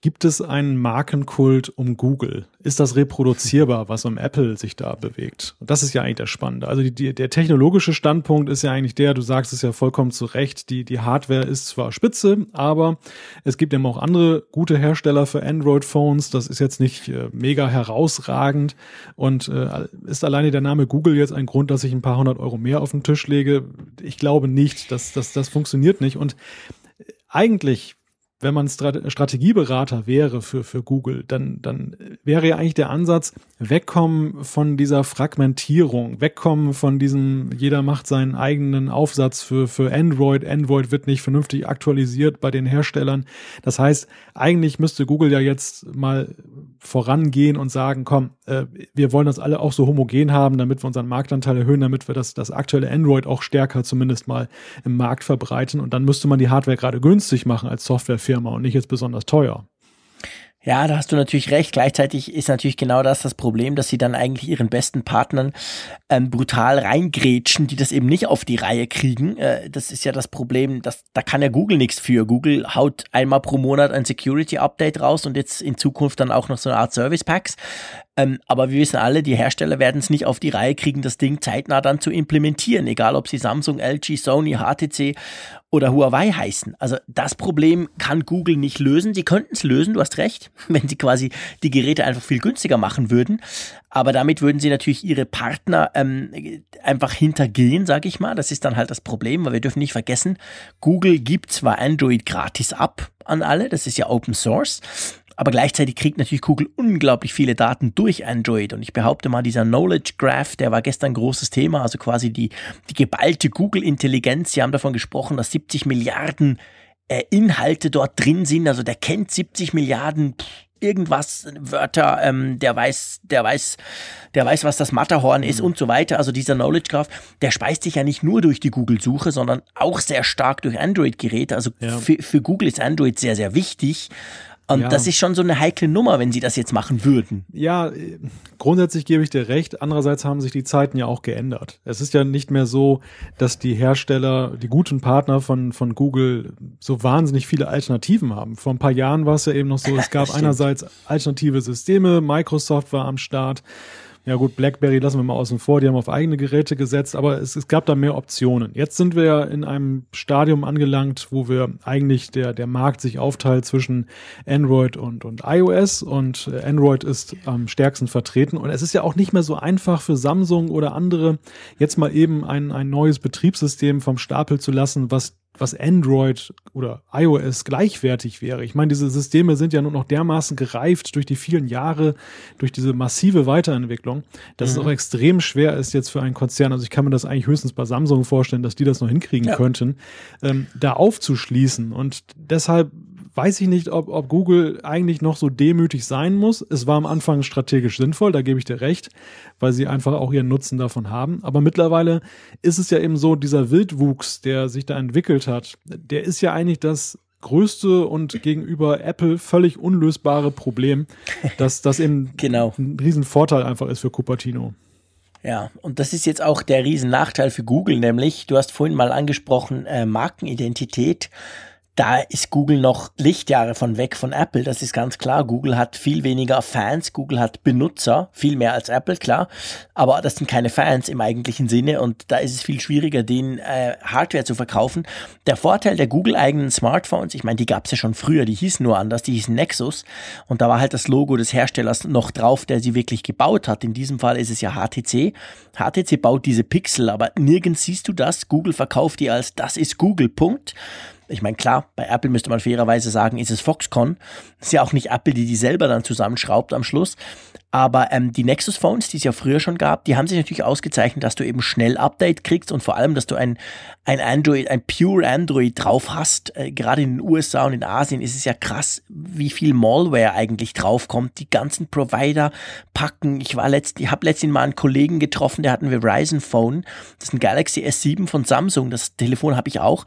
Gibt es einen Markenkult um Google? Ist das reproduzierbar, was um Apple sich da bewegt? Und das ist ja eigentlich das Spannende. Also die, die, der technologische Standpunkt ist ja eigentlich der, du sagst es ja vollkommen zu Recht, die, die Hardware ist zwar spitze, aber es gibt eben auch andere gute Hersteller für Android-Phones. Das ist jetzt nicht äh, mega herausragend. Und äh, ist alleine der Name Google jetzt ein Grund, dass ich ein paar hundert Euro mehr auf den Tisch lege? Ich glaube nicht. dass das, das funktioniert nicht. Und eigentlich wenn man Strategieberater wäre für, für Google, dann, dann wäre ja eigentlich der Ansatz, wegkommen von dieser Fragmentierung, wegkommen von diesem, jeder macht seinen eigenen Aufsatz für, für Android, Android wird nicht vernünftig aktualisiert bei den Herstellern. Das heißt, eigentlich müsste Google ja jetzt mal vorangehen und sagen, komm, äh, wir wollen das alle auch so homogen haben, damit wir unseren Marktanteil erhöhen, damit wir das, das aktuelle Android auch stärker zumindest mal im Markt verbreiten. Und dann müsste man die Hardware gerade günstig machen als Softwarefirma und nicht jetzt besonders teuer. Ja, da hast du natürlich recht. Gleichzeitig ist natürlich genau das das Problem, dass sie dann eigentlich ihren besten Partnern ähm, brutal reingrätschen, die das eben nicht auf die Reihe kriegen. Äh, das ist ja das Problem, dass, da kann ja Google nichts für. Google haut einmal pro Monat ein Security-Update raus und jetzt in Zukunft dann auch noch so eine Art Service-Packs. Ähm, aber wir wissen alle, die Hersteller werden es nicht auf die Reihe kriegen, das Ding zeitnah dann zu implementieren, egal ob sie Samsung, LG, Sony, HTC oder Huawei heißen. Also das Problem kann Google nicht lösen. Sie könnten es lösen, du hast recht, wenn sie quasi die Geräte einfach viel günstiger machen würden. Aber damit würden sie natürlich ihre Partner ähm, einfach hintergehen, sage ich mal. Das ist dann halt das Problem, weil wir dürfen nicht vergessen, Google gibt zwar Android gratis ab an alle, das ist ja Open Source, aber gleichzeitig kriegt natürlich Google unglaublich viele Daten durch Android. Und ich behaupte mal, dieser Knowledge Graph, der war gestern ein großes Thema, also quasi die, die geballte Google-Intelligenz. Sie haben davon gesprochen, dass 70 Milliarden äh, Inhalte dort drin sind. Also der kennt 70 Milliarden irgendwas, Wörter, ähm, der weiß, der weiß, der weiß, was das Matterhorn ist mhm. und so weiter. Also dieser Knowledge Graph, der speist sich ja nicht nur durch die Google-Suche, sondern auch sehr stark durch Android-Geräte. Also ja. für, für Google ist Android sehr, sehr wichtig. Und ja. das ist schon so eine heikle Nummer, wenn sie das jetzt machen würden. Ja, grundsätzlich gebe ich dir recht. Andererseits haben sich die Zeiten ja auch geändert. Es ist ja nicht mehr so, dass die Hersteller, die guten Partner von, von Google so wahnsinnig viele Alternativen haben. Vor ein paar Jahren war es ja eben noch so, es gab einerseits alternative Systeme, Microsoft war am Start, ja gut, BlackBerry lassen wir mal außen vor, die haben auf eigene Geräte gesetzt, aber es, es gab da mehr Optionen. Jetzt sind wir ja in einem Stadium angelangt, wo wir eigentlich der, der Markt sich aufteilt zwischen Android und, und iOS und äh, Android ist am stärksten vertreten. Und es ist ja auch nicht mehr so einfach für Samsung oder andere, jetzt mal eben ein, ein neues Betriebssystem vom Stapel zu lassen, was was Android oder iOS gleichwertig wäre. Ich meine, diese Systeme sind ja nur noch dermaßen gereift durch die vielen Jahre, durch diese massive Weiterentwicklung, dass mhm. es auch extrem schwer ist jetzt für einen Konzern, also ich kann mir das eigentlich höchstens bei Samsung vorstellen, dass die das noch hinkriegen ja. könnten, ähm, da aufzuschließen. Und deshalb weiß ich nicht, ob, ob Google eigentlich noch so demütig sein muss. Es war am Anfang strategisch sinnvoll, da gebe ich dir recht, weil sie einfach auch ihren Nutzen davon haben. Aber mittlerweile ist es ja eben so, dieser Wildwuchs, der sich da entwickelt hat, der ist ja eigentlich das größte und gegenüber Apple völlig unlösbare Problem, dass das eben genau. ein Riesenvorteil einfach ist für Cupertino. Ja, und das ist jetzt auch der Riesennachteil für Google, nämlich, du hast vorhin mal angesprochen, äh, Markenidentität da ist Google noch Lichtjahre von weg von Apple. Das ist ganz klar. Google hat viel weniger Fans. Google hat Benutzer, viel mehr als Apple, klar. Aber das sind keine Fans im eigentlichen Sinne und da ist es viel schwieriger, den äh, Hardware zu verkaufen. Der Vorteil der Google-eigenen Smartphones, ich meine, die gab es ja schon früher, die hießen nur anders, die hießen Nexus und da war halt das Logo des Herstellers noch drauf, der sie wirklich gebaut hat. In diesem Fall ist es ja HTC. HTC baut diese Pixel, aber nirgends siehst du das. Google verkauft die als das ist Google, Punkt. Ich meine, klar, bei Apple müsste man fairerweise sagen, ist es Foxconn. Ist ja auch nicht Apple, die die selber dann zusammenschraubt am Schluss. Aber ähm, die Nexus Phones, die es ja früher schon gab, die haben sich natürlich ausgezeichnet, dass du eben schnell Update kriegst und vor allem, dass du ein, ein Android, ein Pure Android drauf hast. Äh, gerade in den USA und in Asien ist es ja krass, wie viel Malware eigentlich draufkommt. Die ganzen Provider packen. Ich ich habe letztens mal einen Kollegen getroffen, der hat ein Verizon Phone. Das ist ein Galaxy S7 von Samsung. Das Telefon habe ich auch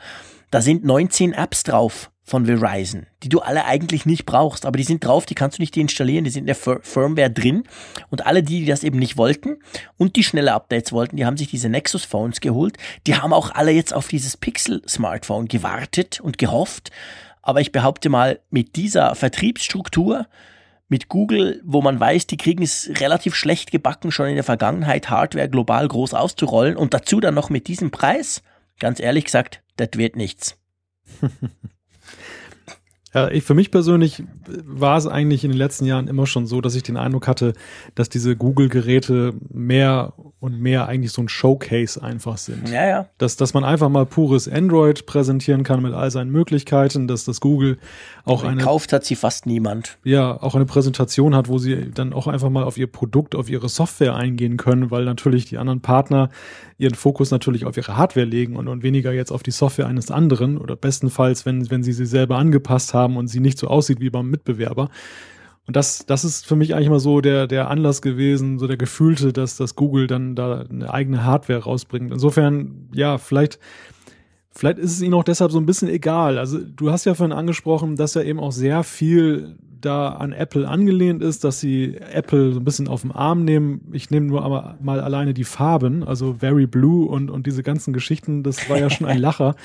Da sind 19 Apps drauf von Verizon, die du alle eigentlich nicht brauchst, aber die sind drauf, die kannst du nicht installieren, die sind in der Firmware drin. Und alle die, die das eben nicht wollten und die schnelle Updates wollten, die haben sich diese Nexus Phones geholt. Die haben auch alle jetzt auf dieses Pixel Smartphone gewartet und gehofft. Aber ich behaupte mal, mit dieser Vertriebsstruktur, mit Google, wo man weiß, die kriegen es relativ schlecht gebacken, schon in der Vergangenheit Hardware global groß auszurollen und dazu dann noch mit diesem Preis, ganz ehrlich gesagt, das wird nichts. Ja, ich, für mich persönlich war es eigentlich in den letzten Jahren immer schon so, dass ich den Eindruck hatte, dass diese Google-Geräte mehr und mehr eigentlich so ein Showcase einfach sind. Ja, ja. Dass, dass man einfach mal pures Android präsentieren kann mit all seinen Möglichkeiten, dass das Google auch eine. Gekauft hat sie fast niemand. Ja, auch eine Präsentation hat, wo sie dann auch einfach mal auf ihr Produkt, auf ihre Software eingehen können, weil natürlich die anderen Partner ihren Fokus natürlich auf ihre Hardware legen und, und weniger jetzt auf die Software eines anderen oder bestenfalls, wenn, wenn sie sie selber angepasst haben und sie nicht so aussieht wie beim Mitbewerber. Und das, das ist für mich eigentlich mal so der, der Anlass gewesen, so der gefühlte, dass das Google dann da eine eigene Hardware rausbringt. Insofern, ja, vielleicht, vielleicht ist es ihnen auch deshalb so ein bisschen egal. Also du hast ja vorhin angesprochen, dass ja eben auch sehr viel da an Apple angelehnt ist, dass sie Apple so ein bisschen auf den Arm nehmen. Ich nehme nur aber mal alleine die Farben, also Very Blue und, und diese ganzen Geschichten, das war ja schon ein Lacher.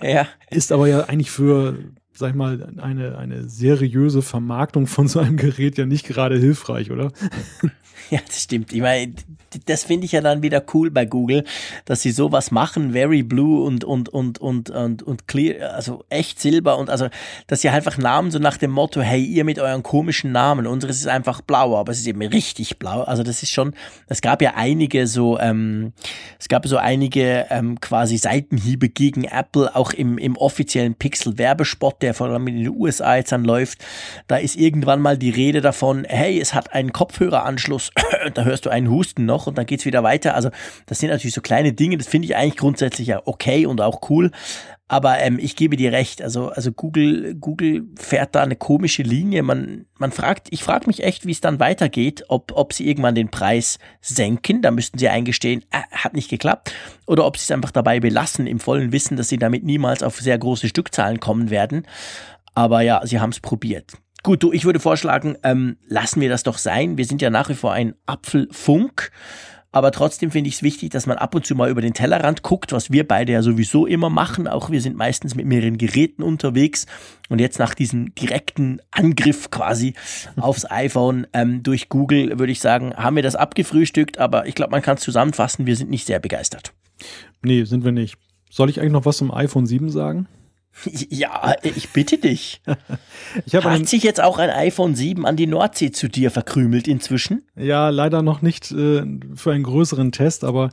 ja. Ist aber ja eigentlich für sag ich mal, eine, eine seriöse Vermarktung von so einem Gerät ja nicht gerade hilfreich, oder? Ja, das stimmt. Ich meine, das finde ich ja dann wieder cool bei Google, dass sie sowas machen, Very Blue und, und, und, und, und, und Clear, also echt Silber und also, dass sie einfach Namen so nach dem Motto, hey, ihr mit euren komischen Namen, unseres ist einfach blau, aber es ist eben richtig blau. Also das ist schon, es gab ja einige so, ähm, es gab so einige ähm, quasi Seitenhiebe gegen Apple, auch im, im offiziellen Pixel-Werbespot, der vor allem in den USA jetzt dann läuft. Da ist irgendwann mal die Rede davon, hey, es hat einen Kopfhöreranschluss da hörst du einen Husten noch und dann geht's wieder weiter. Also das sind natürlich so kleine Dinge, das finde ich eigentlich grundsätzlich ja okay und auch cool. Aber ähm, ich gebe dir recht, also, also Google, Google fährt da eine komische Linie. Man, man fragt, ich frage mich echt, wie es dann weitergeht, ob, ob sie irgendwann den Preis senken, da müssten sie eingestehen, äh, hat nicht geklappt, oder ob sie es einfach dabei belassen, im vollen Wissen, dass sie damit niemals auf sehr große Stückzahlen kommen werden. Aber ja, sie haben es probiert. Gut, du, ich würde vorschlagen, ähm, lassen wir das doch sein. Wir sind ja nach wie vor ein Apfelfunk. Aber trotzdem finde ich es wichtig, dass man ab und zu mal über den Tellerrand guckt, was wir beide ja sowieso immer machen. Auch wir sind meistens mit mehreren Geräten unterwegs. Und jetzt nach diesem direkten Angriff quasi aufs iPhone ähm, durch Google, würde ich sagen, haben wir das abgefrühstückt. Aber ich glaube, man kann es zusammenfassen, wir sind nicht sehr begeistert. Nee, sind wir nicht. Soll ich eigentlich noch was zum iPhone 7 sagen? Ja, ich bitte dich. ich Hat sich jetzt auch ein iPhone 7 an die Nordsee zu dir verkrümelt inzwischen? Ja, leider noch nicht äh, für einen größeren Test, aber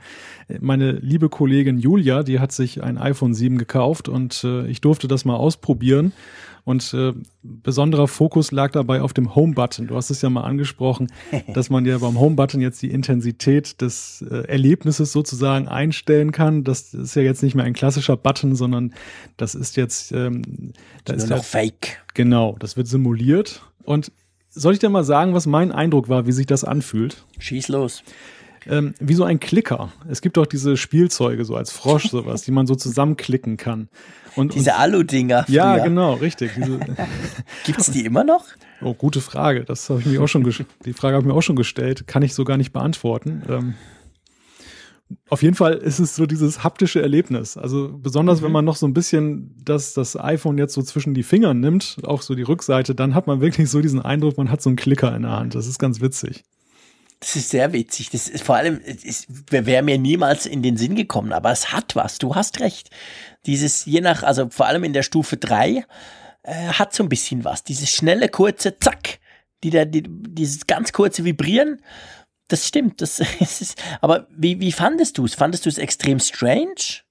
meine liebe Kollegin Julia, die hat sich ein iPhone 7 gekauft und äh, ich durfte das mal ausprobieren. Und äh, besonderer Fokus lag dabei auf dem Home-Button. Du hast es ja mal angesprochen, dass man ja beim Home-Button jetzt die Intensität des äh, Erlebnisses sozusagen einstellen kann. Das ist ja jetzt nicht mehr ein klassischer Button, sondern das ist jetzt ähm, da ist noch Fake. Genau, das wird simuliert. Und soll ich dir mal sagen, was mein Eindruck war, wie sich das anfühlt? Schieß los ähm, wie so ein Klicker. Es gibt doch diese Spielzeuge, so als Frosch, sowas, die man so zusammenklicken kann. Und, diese Alu-Dinger. Ja, genau, richtig. Gibt es die immer noch? Oh, gute Frage. Das habe ich mir auch schon die Frage habe ich mir auch schon gestellt. Kann ich so gar nicht beantworten. Ähm, auf jeden Fall ist es so dieses haptische Erlebnis. Also besonders, mhm. wenn man noch so ein bisschen das, das iPhone jetzt so zwischen die Finger nimmt, auch so die Rückseite, dann hat man wirklich so diesen Eindruck, man hat so einen Klicker in der Hand. Das ist ganz witzig. Das ist sehr witzig. Das ist vor allem, wäre mir niemals in den Sinn gekommen, aber es hat was. Du hast recht. Dieses, je nach, also vor allem in der Stufe 3, äh, hat so ein bisschen was. Dieses schnelle, kurze Zack, die da, die, dieses ganz kurze Vibrieren. Das stimmt. Das ist, aber wie, wie fandest du es? Fandest du es extrem strange?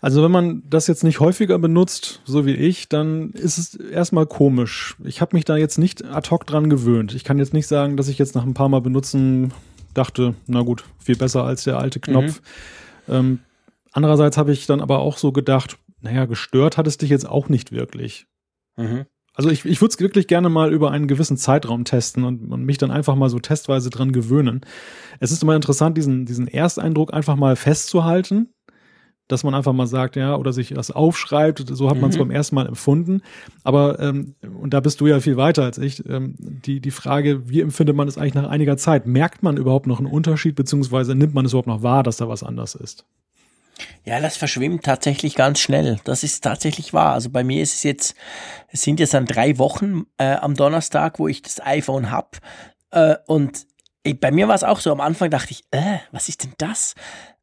Also wenn man das jetzt nicht häufiger benutzt, so wie ich, dann ist es erstmal komisch. Ich habe mich da jetzt nicht ad hoc dran gewöhnt. Ich kann jetzt nicht sagen, dass ich jetzt nach ein paar Mal benutzen dachte, na gut, viel besser als der alte Knopf. Mhm. Ähm, andererseits habe ich dann aber auch so gedacht, naja, gestört hat es dich jetzt auch nicht wirklich. Mhm. Also ich, ich würde es wirklich gerne mal über einen gewissen Zeitraum testen und, und, mich dann einfach mal so testweise dran gewöhnen. Es ist immer interessant, diesen, diesen Ersteindruck einfach mal festzuhalten dass man einfach mal sagt, ja, oder sich das aufschreibt. So hat man es mhm. beim ersten Mal empfunden. Aber, ähm, und da bist du ja viel weiter als ich, ähm, die, die Frage, wie empfindet man es eigentlich nach einiger Zeit? Merkt man überhaupt noch einen Unterschied, beziehungsweise nimmt man es überhaupt noch wahr, dass da was anders ist? Ja, das verschwimmt tatsächlich ganz schnell. Das ist tatsächlich wahr. Also bei mir ist es jetzt, es sind jetzt dann drei Wochen äh, am Donnerstag, wo ich das iPhone hab. Äh, und ich, bei mir war es auch so. Am Anfang dachte ich, äh, was ist denn das?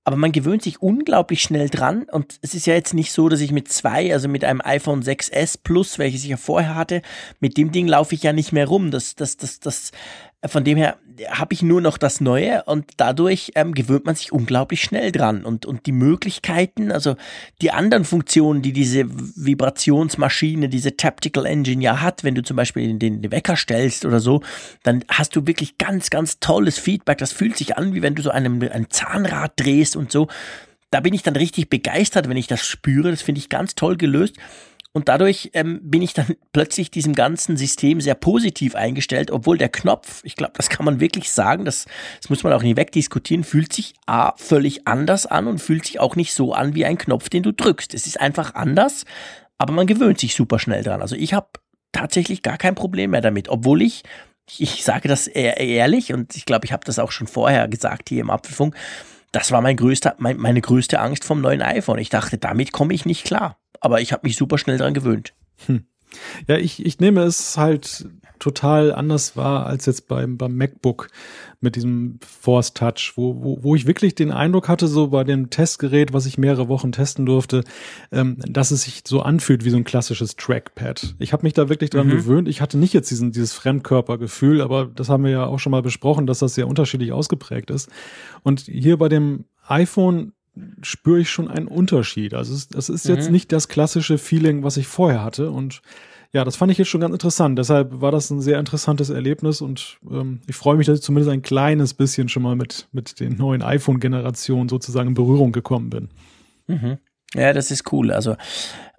Aber man gewöhnt sich unglaublich schnell dran. Und es ist ja jetzt nicht so, dass ich mit zwei, also mit einem iPhone 6S Plus, welches ich ja vorher hatte, mit dem Ding laufe ich ja nicht mehr rum. Das, das, das, das, von dem her habe ich nur noch das Neue und dadurch ähm, gewöhnt man sich unglaublich schnell dran. Und, und die Möglichkeiten, also die anderen Funktionen, die diese Vibrationsmaschine, diese Tactical Engine ja hat, wenn du zum Beispiel den, den Wecker stellst oder so, dann hast du wirklich ganz, ganz tolles Feedback. Das fühlt sich an, wie wenn du so einem, ein Zahnrad drehst und so. Da bin ich dann richtig begeistert, wenn ich das spüre. Das finde ich ganz toll gelöst. Und dadurch ähm, bin ich dann plötzlich diesem ganzen System sehr positiv eingestellt, obwohl der Knopf, ich glaube, das kann man wirklich sagen, das, das muss man auch nicht wegdiskutieren, fühlt sich A völlig anders an und fühlt sich auch nicht so an wie ein Knopf, den du drückst. Es ist einfach anders, aber man gewöhnt sich super schnell dran. Also ich habe tatsächlich gar kein Problem mehr damit, obwohl ich, ich sage das ehrlich und ich glaube, ich habe das auch schon vorher gesagt hier im Apfelfunk, das war mein größter, mein, meine größte Angst vom neuen iPhone. Ich dachte, damit komme ich nicht klar aber ich habe mich super schnell dran gewöhnt. Hm. Ja, ich, ich nehme es halt total anders wahr als jetzt beim, beim MacBook mit diesem Force Touch, wo, wo, wo ich wirklich den Eindruck hatte, so bei dem Testgerät, was ich mehrere Wochen testen durfte, ähm, dass es sich so anfühlt wie so ein klassisches Trackpad. Ich habe mich da wirklich dran mhm. gewöhnt. Ich hatte nicht jetzt diesen, dieses Fremdkörpergefühl, aber das haben wir ja auch schon mal besprochen, dass das sehr unterschiedlich ausgeprägt ist. Und hier bei dem iPhone spüre ich schon einen Unterschied. Also es, das ist mhm. jetzt nicht das klassische Feeling, was ich vorher hatte. Und ja, das fand ich jetzt schon ganz interessant. Deshalb war das ein sehr interessantes Erlebnis und ähm, ich freue mich, dass ich zumindest ein kleines bisschen schon mal mit, mit den neuen iPhone-Generationen sozusagen in Berührung gekommen bin. Mhm. Ja, das ist cool. Also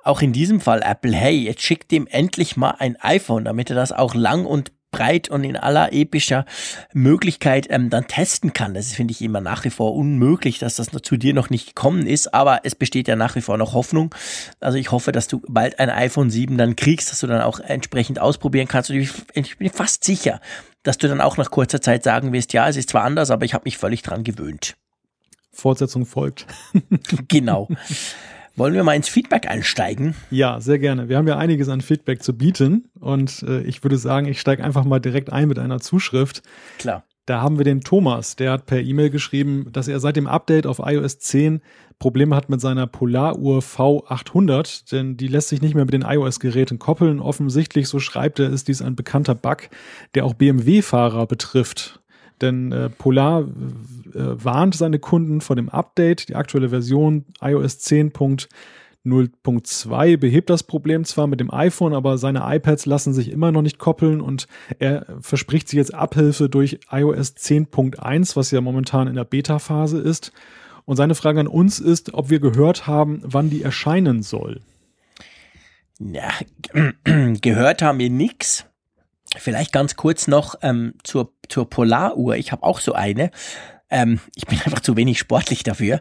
auch in diesem Fall Apple, hey, jetzt schickt dem endlich mal ein iPhone, damit er das auch lang und breit und in aller epischer Möglichkeit ähm, dann testen kann. Das finde ich immer nach wie vor unmöglich, dass das zu dir noch nicht gekommen ist, aber es besteht ja nach wie vor noch Hoffnung. Also ich hoffe, dass du bald ein iPhone 7 dann kriegst, dass du dann auch entsprechend ausprobieren kannst. Und ich, ich bin fast sicher, dass du dann auch nach kurzer Zeit sagen wirst, ja, es ist zwar anders, aber ich habe mich völlig dran gewöhnt. Fortsetzung folgt. genau. Wollen wir mal ins Feedback einsteigen? Ja, sehr gerne. Wir haben ja einiges an Feedback zu bieten und äh, ich würde sagen, ich steige einfach mal direkt ein mit einer Zuschrift. Klar. Da haben wir den Thomas, der hat per E-Mail geschrieben, dass er seit dem Update auf iOS 10 Probleme hat mit seiner Polaruhr V800, denn die lässt sich nicht mehr mit den iOS-Geräten koppeln. Offensichtlich, so schreibt er, ist dies ein bekannter Bug, der auch BMW-Fahrer betrifft. Denn äh, Polar äh, warnt seine Kunden vor dem Update. Die aktuelle Version iOS 10.0.2 behebt das Problem zwar mit dem iPhone, aber seine iPads lassen sich immer noch nicht koppeln und er verspricht sich jetzt Abhilfe durch iOS 10.1, was ja momentan in der Beta-Phase ist. Und seine Frage an uns ist, ob wir gehört haben, wann die erscheinen soll. Ja, gehört haben wir nichts. Vielleicht ganz kurz noch ähm, zur, zur Polaruhr. Ich habe auch so eine. Ähm, ich bin einfach zu wenig sportlich dafür.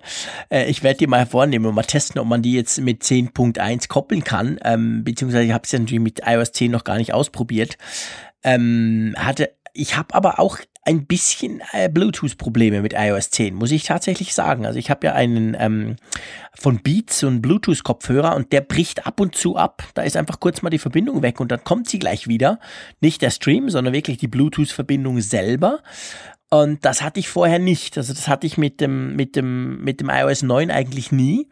Äh, ich werde die mal vornehmen und mal testen, ob man die jetzt mit 10.1 koppeln kann. Ähm, beziehungsweise ich habe es ja natürlich mit iOS 10 noch gar nicht ausprobiert. Ähm, hatte, ich habe aber auch ein bisschen äh, Bluetooth-Probleme mit iOS 10, muss ich tatsächlich sagen. Also ich habe ja einen ähm, von Beats so einen Bluetooth-Kopfhörer und der bricht ab und zu ab. Da ist einfach kurz mal die Verbindung weg und dann kommt sie gleich wieder. Nicht der Stream, sondern wirklich die Bluetooth-Verbindung selber. Und das hatte ich vorher nicht. Also das hatte ich mit dem, mit dem, mit dem iOS 9 eigentlich nie.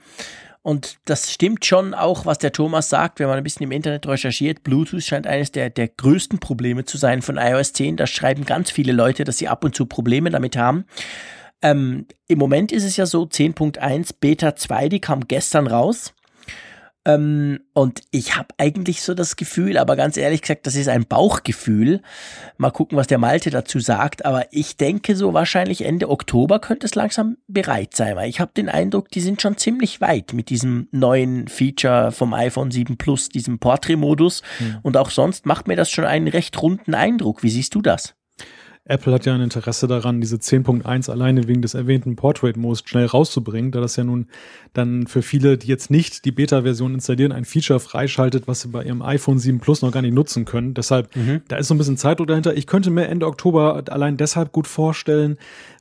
Und das stimmt schon auch, was der Thomas sagt, wenn man ein bisschen im Internet recherchiert. Bluetooth scheint eines der, der größten Probleme zu sein von iOS 10. Da schreiben ganz viele Leute, dass sie ab und zu Probleme damit haben. Ähm, Im Moment ist es ja so, 10.1 Beta 2, die kam gestern raus. Ähm, und ich habe eigentlich so das Gefühl, aber ganz ehrlich gesagt, das ist ein Bauchgefühl. Mal gucken, was der Malte dazu sagt. Aber ich denke so wahrscheinlich Ende Oktober könnte es langsam bereit sein. Weil ich habe den Eindruck, die sind schon ziemlich weit mit diesem neuen Feature vom iPhone 7 Plus, diesem Portrait-Modus. Mhm. Und auch sonst macht mir das schon einen recht runden Eindruck. Wie siehst du das? Apple hat ja ein Interesse daran, diese 10.1 alleine wegen des erwähnten Portrait Modes schnell rauszubringen, da das ja nun dann für viele, die jetzt nicht die Beta-Version installieren, ein Feature freischaltet, was sie bei ihrem iPhone 7 Plus noch gar nicht nutzen können. Deshalb, mhm. da ist so ein bisschen Zeitdruck dahinter. Ich könnte mir Ende Oktober allein deshalb gut vorstellen,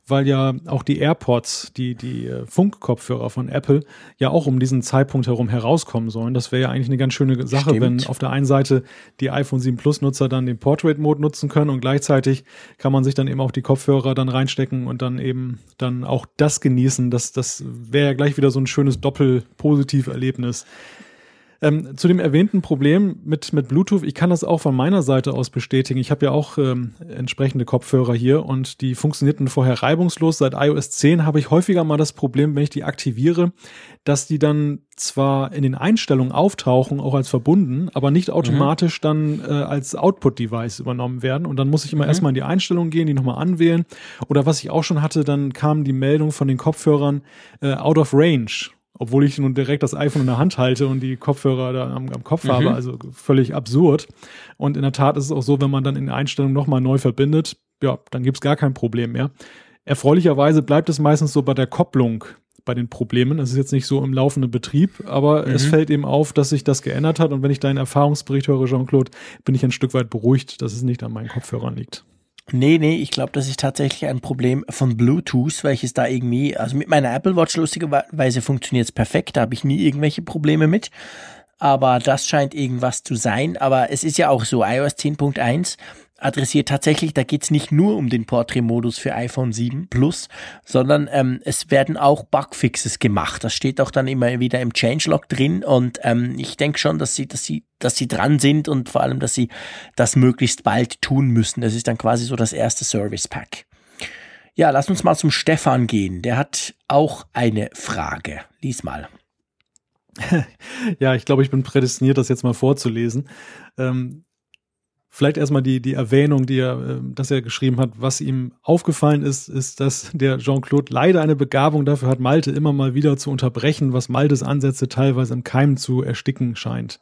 weil ja auch die AirPods, die, die äh, Funkkopfhörer von Apple, ja auch um diesen Zeitpunkt herum herauskommen sollen. Das wäre ja eigentlich eine ganz schöne Sache, Stimmt. wenn auf der einen Seite die iPhone 7 Plus Nutzer dann den Portrait Mode nutzen können und gleichzeitig kann man sich dann eben auch die Kopfhörer dann reinstecken und dann eben dann auch das genießen. Das, das wäre ja gleich wieder so ein schönes Doppel-Positiv-Erlebnis. Ähm, zu dem erwähnten Problem mit, mit Bluetooth, ich kann das auch von meiner Seite aus bestätigen. Ich habe ja auch ähm, entsprechende Kopfhörer hier und die funktionierten vorher reibungslos. Seit iOS 10 habe ich häufiger mal das Problem, wenn ich die aktiviere, dass die dann zwar in den Einstellungen auftauchen, auch als verbunden, aber nicht automatisch mhm. dann äh, als Output-Device übernommen werden. Und dann muss ich immer mhm. erstmal in die Einstellungen gehen, die nochmal anwählen. Oder was ich auch schon hatte, dann kam die Meldung von den Kopfhörern äh, out of range obwohl ich nun direkt das iPhone in der Hand halte und die Kopfhörer da am, am Kopf mhm. habe, also völlig absurd. Und in der Tat ist es auch so, wenn man dann in der Einstellung nochmal neu verbindet, ja, dann gibt's gar kein Problem mehr. Erfreulicherweise bleibt es meistens so bei der Kopplung bei den Problemen. Es ist jetzt nicht so im laufenden Betrieb, aber mhm. es fällt eben auf, dass sich das geändert hat. Und wenn ich deinen Erfahrungsbericht höre, Jean-Claude, bin ich ein Stück weit beruhigt, dass es nicht an meinen Kopfhörern liegt. Nee, nee, ich glaube, das ist tatsächlich ein Problem von Bluetooth, welches da irgendwie, also mit meiner Apple Watch lustigerweise funktioniert es perfekt, da habe ich nie irgendwelche Probleme mit. Aber das scheint irgendwas zu sein. Aber es ist ja auch so, iOS 10.1 adressiert tatsächlich, da geht's nicht nur um den Portrait-Modus für iPhone 7 Plus, sondern ähm, es werden auch Bugfixes gemacht. Das steht auch dann immer wieder im Changelog drin und ähm, ich denke schon, dass sie, dass sie, dass sie dran sind und vor allem, dass sie das möglichst bald tun müssen. Das ist dann quasi so das erste Service Pack. Ja, lass uns mal zum Stefan gehen. Der hat auch eine Frage. Lies mal. ja, ich glaube, ich bin prädestiniert, das jetzt mal vorzulesen. Ähm, Vielleicht erstmal die, die Erwähnung, die er, äh, dass er geschrieben hat, was ihm aufgefallen ist, ist, dass der Jean-Claude leider eine Begabung dafür hat, Malte immer mal wieder zu unterbrechen, was Maltes Ansätze teilweise im Keim zu ersticken scheint.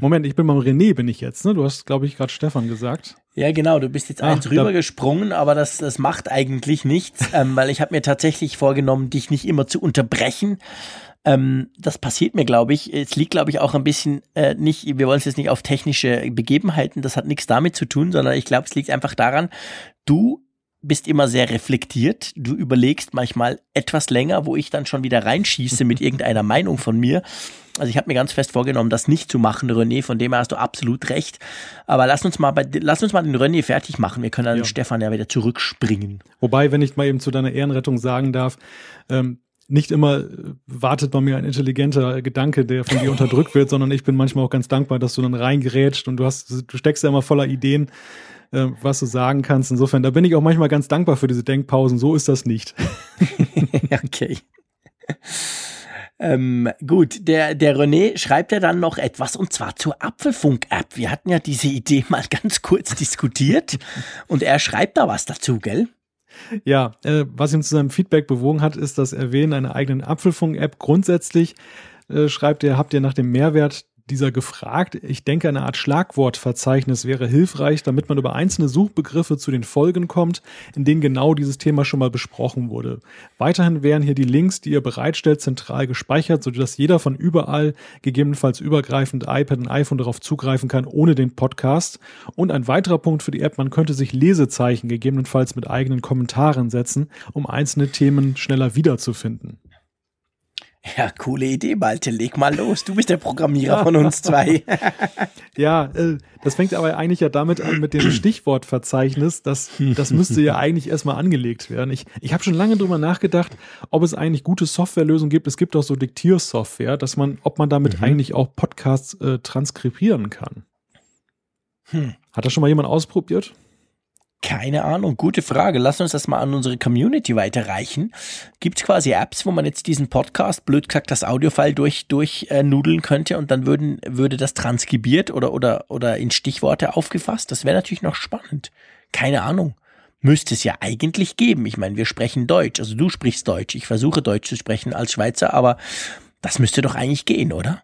Moment, ich bin beim René, bin ich jetzt, ne? Du hast, glaube ich, gerade Stefan gesagt. Ja, genau, du bist jetzt Ach, eins rübergesprungen, aber das, das macht eigentlich nichts, ähm, weil ich habe mir tatsächlich vorgenommen, dich nicht immer zu unterbrechen, ähm, das passiert mir, glaube ich. Es liegt, glaube ich, auch ein bisschen äh, nicht, wir wollen es jetzt nicht auf technische Begebenheiten, das hat nichts damit zu tun, sondern ich glaube, es liegt einfach daran, du bist immer sehr reflektiert. Du überlegst manchmal etwas länger, wo ich dann schon wieder reinschieße mit irgendeiner Meinung von mir. Also ich habe mir ganz fest vorgenommen, das nicht zu machen, René. Von dem her hast du absolut recht. Aber lass uns mal bei, lass uns mal den René fertig machen. Wir können dann ja. Stefan ja wieder zurückspringen. Wobei, wenn ich mal eben zu deiner Ehrenrettung sagen darf, ähm, nicht immer wartet bei mir ein intelligenter Gedanke, der von dir unterdrückt wird, sondern ich bin manchmal auch ganz dankbar, dass du dann reingerätscht und du hast, du steckst ja immer voller Ideen, äh, was du sagen kannst. Insofern, da bin ich auch manchmal ganz dankbar für diese Denkpausen. So ist das nicht. okay. Ähm, gut, der, der René schreibt ja dann noch etwas und zwar zur Apfelfunk-App. Wir hatten ja diese Idee mal ganz kurz diskutiert und er schreibt da was dazu, gell? Ja, äh, was ihm zu seinem Feedback bewogen hat, ist das Erwähnen einer eigenen Apfelfunk-App. Grundsätzlich äh, schreibt er, habt ihr nach dem Mehrwert dieser gefragt. Ich denke, eine Art Schlagwortverzeichnis wäre hilfreich, damit man über einzelne Suchbegriffe zu den Folgen kommt, in denen genau dieses Thema schon mal besprochen wurde. Weiterhin wären hier die Links, die ihr bereitstellt, zentral gespeichert, sodass jeder von überall, gegebenenfalls übergreifend iPad und iPhone darauf zugreifen kann, ohne den Podcast. Und ein weiterer Punkt für die App, man könnte sich Lesezeichen gegebenenfalls mit eigenen Kommentaren setzen, um einzelne Themen schneller wiederzufinden. Ja, coole Idee, Malte. Leg mal los. Du bist der Programmierer von uns zwei. ja, äh, das fängt aber eigentlich ja damit an mit dem Stichwortverzeichnis. Das, das müsste ja eigentlich erstmal angelegt werden. Ich, ich habe schon lange drüber nachgedacht, ob es eigentlich gute Softwarelösungen gibt. Es gibt auch so Diktiersoftware, dass man, ob man damit mhm. eigentlich auch Podcasts äh, transkribieren kann. Hm. Hat das schon mal jemand ausprobiert? Keine Ahnung, gute Frage. Lass uns das mal an unsere Community weiterreichen. Gibt es quasi Apps, wo man jetzt diesen Podcast, blöd gesagt, das Audiofile durch, durch äh, nudeln könnte und dann würden, würde das transkribiert oder, oder, oder in Stichworte aufgefasst? Das wäre natürlich noch spannend. Keine Ahnung. Müsste es ja eigentlich geben. Ich meine, wir sprechen Deutsch. Also du sprichst Deutsch. Ich versuche Deutsch zu sprechen als Schweizer, aber das müsste doch eigentlich gehen, oder?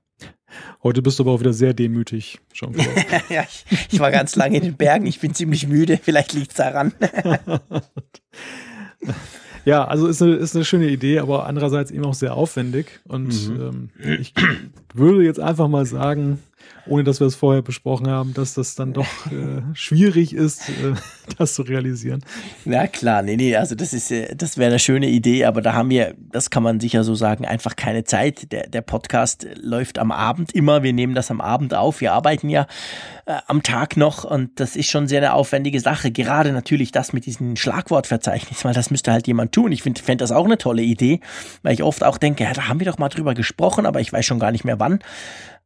Heute bist du aber auch wieder sehr demütig, Jean-Claude. ja, ich, ich, war ganz lange in den Bergen, ich bin ziemlich müde, vielleicht liegt es daran. ja, also ist eine, ist eine schöne Idee, aber andererseits eben auch sehr aufwendig. Und mhm. ähm, ich würde jetzt einfach mal sagen, ohne dass wir es vorher besprochen haben, dass das dann doch äh, schwierig ist, äh, das zu realisieren. Na klar, nee, nee, also das ist, äh, das wäre eine schöne Idee, aber da haben wir, das kann man sicher so sagen, einfach keine Zeit. Der, der Podcast läuft am Abend immer, wir nehmen das am Abend auf, wir arbeiten ja äh, am Tag noch und das ist schon sehr eine aufwendige Sache. Gerade natürlich das mit diesem Schlagwortverzeichnis, weil das müsste halt jemand tun. Ich finde fände das auch eine tolle Idee, weil ich oft auch denke, ja, da haben wir doch mal drüber gesprochen, aber ich weiß schon gar nicht mehr wann.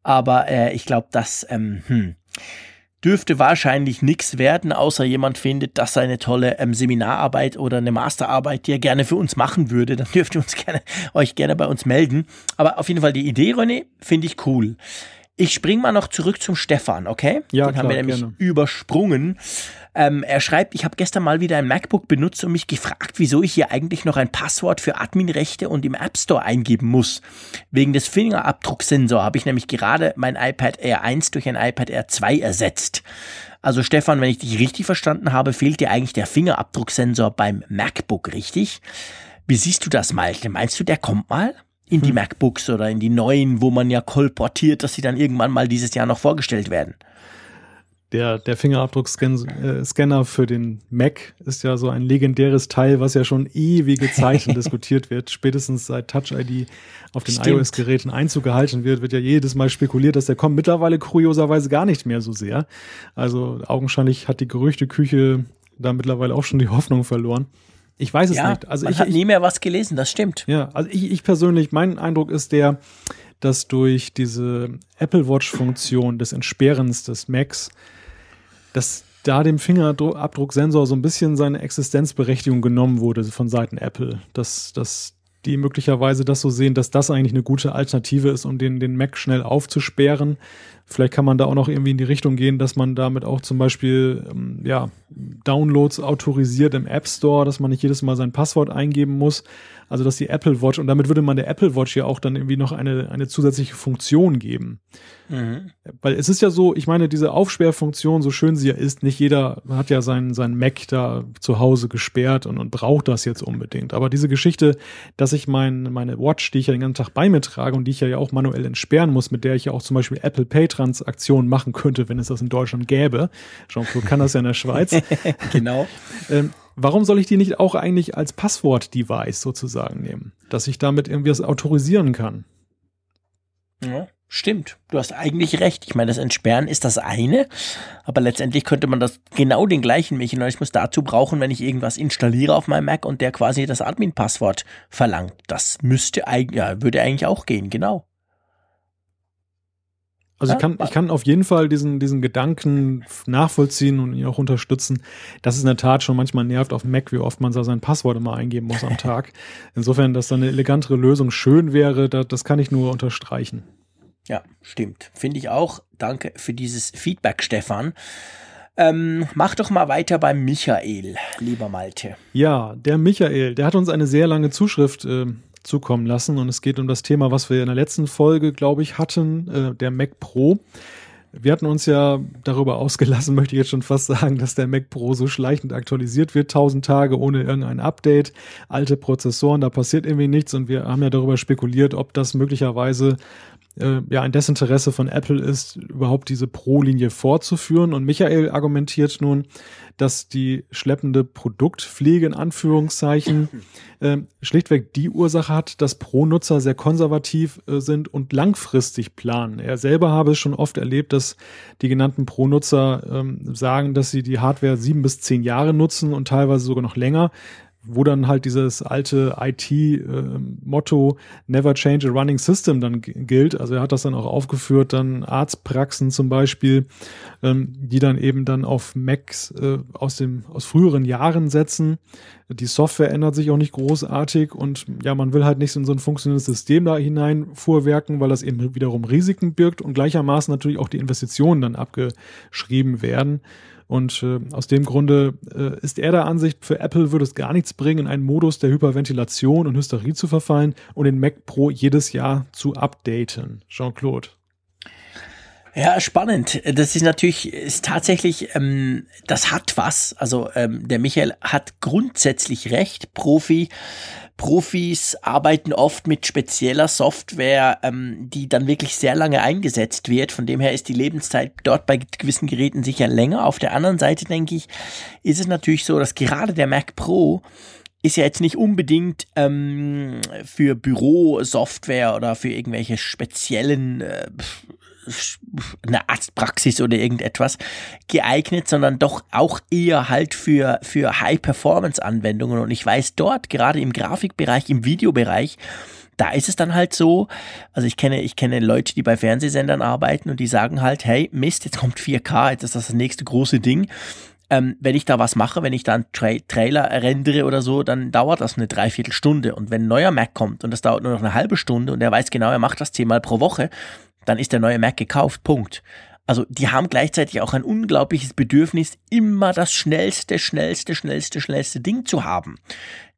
Aber äh, ich glaube, das ähm, hm, dürfte wahrscheinlich nichts werden, außer jemand findet, dass seine tolle ähm, Seminararbeit oder eine Masterarbeit, die er gerne für uns machen würde. Dann dürft ihr uns gerne, euch gerne bei uns melden. Aber auf jeden Fall die Idee, René, finde ich cool. Ich spring mal noch zurück zum Stefan, okay? Ja, Den klar, haben wir nämlich gerne. übersprungen. Ähm, er schreibt, ich habe gestern mal wieder ein MacBook benutzt und mich gefragt, wieso ich hier eigentlich noch ein Passwort für Adminrechte und im App Store eingeben muss. Wegen des Fingerabdrucksensor habe ich nämlich gerade mein iPad Air 1 durch ein iPad Air 2 ersetzt. Also Stefan, wenn ich dich richtig verstanden habe, fehlt dir eigentlich der Fingerabdrucksensor beim MacBook, richtig? Wie siehst du das, Malte? Meinst du, der kommt mal? In die hm. MacBooks oder in die neuen, wo man ja kolportiert, dass sie dann irgendwann mal dieses Jahr noch vorgestellt werden? Der, der Fingerabdruckscanner für den Mac ist ja so ein legendäres Teil, was ja schon ewige Zeit diskutiert wird. Spätestens seit Touch ID auf den iOS-Geräten Einzug gehalten wird, wird ja jedes Mal spekuliert, dass der kommt. Mittlerweile kurioserweise gar nicht mehr so sehr. Also augenscheinlich hat die Gerüchteküche da mittlerweile auch schon die Hoffnung verloren. Ich weiß es ja, nicht. Also man ich, hat nie mehr was gelesen, das stimmt. Ja, also ich, ich persönlich, mein Eindruck ist der, dass durch diese Apple Watch-Funktion des Entsperrens des Macs dass da dem Fingerabdrucksensor so ein bisschen seine Existenzberechtigung genommen wurde von Seiten Apple. Dass, dass die möglicherweise das so sehen, dass das eigentlich eine gute Alternative ist, um den, den Mac schnell aufzusperren. Vielleicht kann man da auch noch irgendwie in die Richtung gehen, dass man damit auch zum Beispiel ähm, ja, Downloads autorisiert im App Store, dass man nicht jedes Mal sein Passwort eingeben muss. Also dass die Apple Watch, und damit würde man der Apple Watch ja auch dann irgendwie noch eine, eine zusätzliche Funktion geben. Mhm. Weil es ist ja so, ich meine, diese Aufsperrfunktion, so schön sie ja ist, nicht jeder hat ja seinen, seinen Mac da zu Hause gesperrt und, und braucht das jetzt unbedingt. Aber diese Geschichte, dass ich mein, meine Watch, die ich ja den ganzen Tag bei mir trage und die ich ja auch manuell entsperren muss, mit der ich ja auch zum Beispiel Apple Pay Transaktionen machen könnte, wenn es das in Deutschland gäbe. Jean-Claude kann das ja in der Schweiz. genau. ähm, warum soll ich die nicht auch eigentlich als Passwort-Device sozusagen nehmen? Dass ich damit irgendwie was autorisieren kann. Ja, stimmt. Du hast eigentlich recht. Ich meine, das Entsperren ist das eine, aber letztendlich könnte man das genau den gleichen Mechanismus dazu brauchen, wenn ich irgendwas installiere auf meinem Mac und der quasi das Admin-Passwort verlangt. Das müsste eigentlich, ja, würde eigentlich auch gehen, genau. Also ich kann, ich kann auf jeden Fall diesen, diesen Gedanken nachvollziehen und ihn auch unterstützen. Das ist in der Tat schon manchmal nervt auf Mac, wie oft man da sein Passwort immer eingeben muss am Tag. Insofern, dass da eine elegantere Lösung schön wäre, das, das kann ich nur unterstreichen. Ja, stimmt. Finde ich auch. Danke für dieses Feedback, Stefan. Ähm, mach doch mal weiter beim Michael, lieber Malte. Ja, der Michael, der hat uns eine sehr lange Zuschrift äh, zukommen lassen. Und es geht um das Thema, was wir in der letzten Folge, glaube ich, hatten, äh, der Mac Pro. Wir hatten uns ja darüber ausgelassen, möchte ich jetzt schon fast sagen, dass der Mac Pro so schleichend aktualisiert wird, tausend Tage ohne irgendein Update, alte Prozessoren, da passiert irgendwie nichts und wir haben ja darüber spekuliert, ob das möglicherweise äh, ja ein Desinteresse von Apple ist, überhaupt diese Pro-Linie fortzuführen. Und Michael argumentiert nun, dass die schleppende Produktpflege in Anführungszeichen äh, schlichtweg die Ursache hat, dass Pro-Nutzer sehr konservativ äh, sind und langfristig planen. Er selber habe es schon oft erlebt, dass die genannten Pro-Nutzer ähm, sagen, dass sie die Hardware sieben bis zehn Jahre nutzen und teilweise sogar noch länger wo dann halt dieses alte IT-Motto äh, Never Change a Running System dann gilt. Also er hat das dann auch aufgeführt, dann Arztpraxen zum Beispiel, ähm, die dann eben dann auf Macs äh, aus dem aus früheren Jahren setzen. Die Software ändert sich auch nicht großartig und ja, man will halt nicht in so ein funktionierendes System da hinein vorwerken, weil das eben wiederum Risiken birgt und gleichermaßen natürlich auch die Investitionen dann abgeschrieben werden. Und äh, aus dem Grunde äh, ist er der Ansicht, für Apple würde es gar nichts bringen, in einen Modus der Hyperventilation und Hysterie zu verfallen und den Mac Pro jedes Jahr zu updaten. Jean-Claude. Ja, spannend. Das ist natürlich, ist tatsächlich, ähm, das hat was. Also ähm, der Michael hat grundsätzlich recht. Profi, Profis arbeiten oft mit spezieller Software, ähm, die dann wirklich sehr lange eingesetzt wird. Von dem her ist die Lebenszeit dort bei gewissen Geräten sicher länger. Auf der anderen Seite denke ich, ist es natürlich so, dass gerade der Mac Pro ist ja jetzt nicht unbedingt ähm, für Bürosoftware oder für irgendwelche speziellen äh, eine Arztpraxis oder irgendetwas geeignet, sondern doch auch eher halt für, für High-Performance-Anwendungen. Und ich weiß dort, gerade im Grafikbereich, im Videobereich, da ist es dann halt so, also ich kenne, ich kenne Leute, die bei Fernsehsendern arbeiten und die sagen halt, hey, Mist, jetzt kommt 4K, jetzt ist das das nächste große Ding ähm, wenn ich da was mache, wenn ich da einen Tra Trailer rendere oder so, dann dauert das eine Dreiviertelstunde. Und wenn ein neuer Mac kommt und das dauert nur noch eine halbe Stunde und er weiß genau, er macht das zehnmal pro Woche, dann ist der neue Mac gekauft. Punkt. Also die haben gleichzeitig auch ein unglaubliches Bedürfnis, immer das schnellste, schnellste, schnellste, schnellste Ding zu haben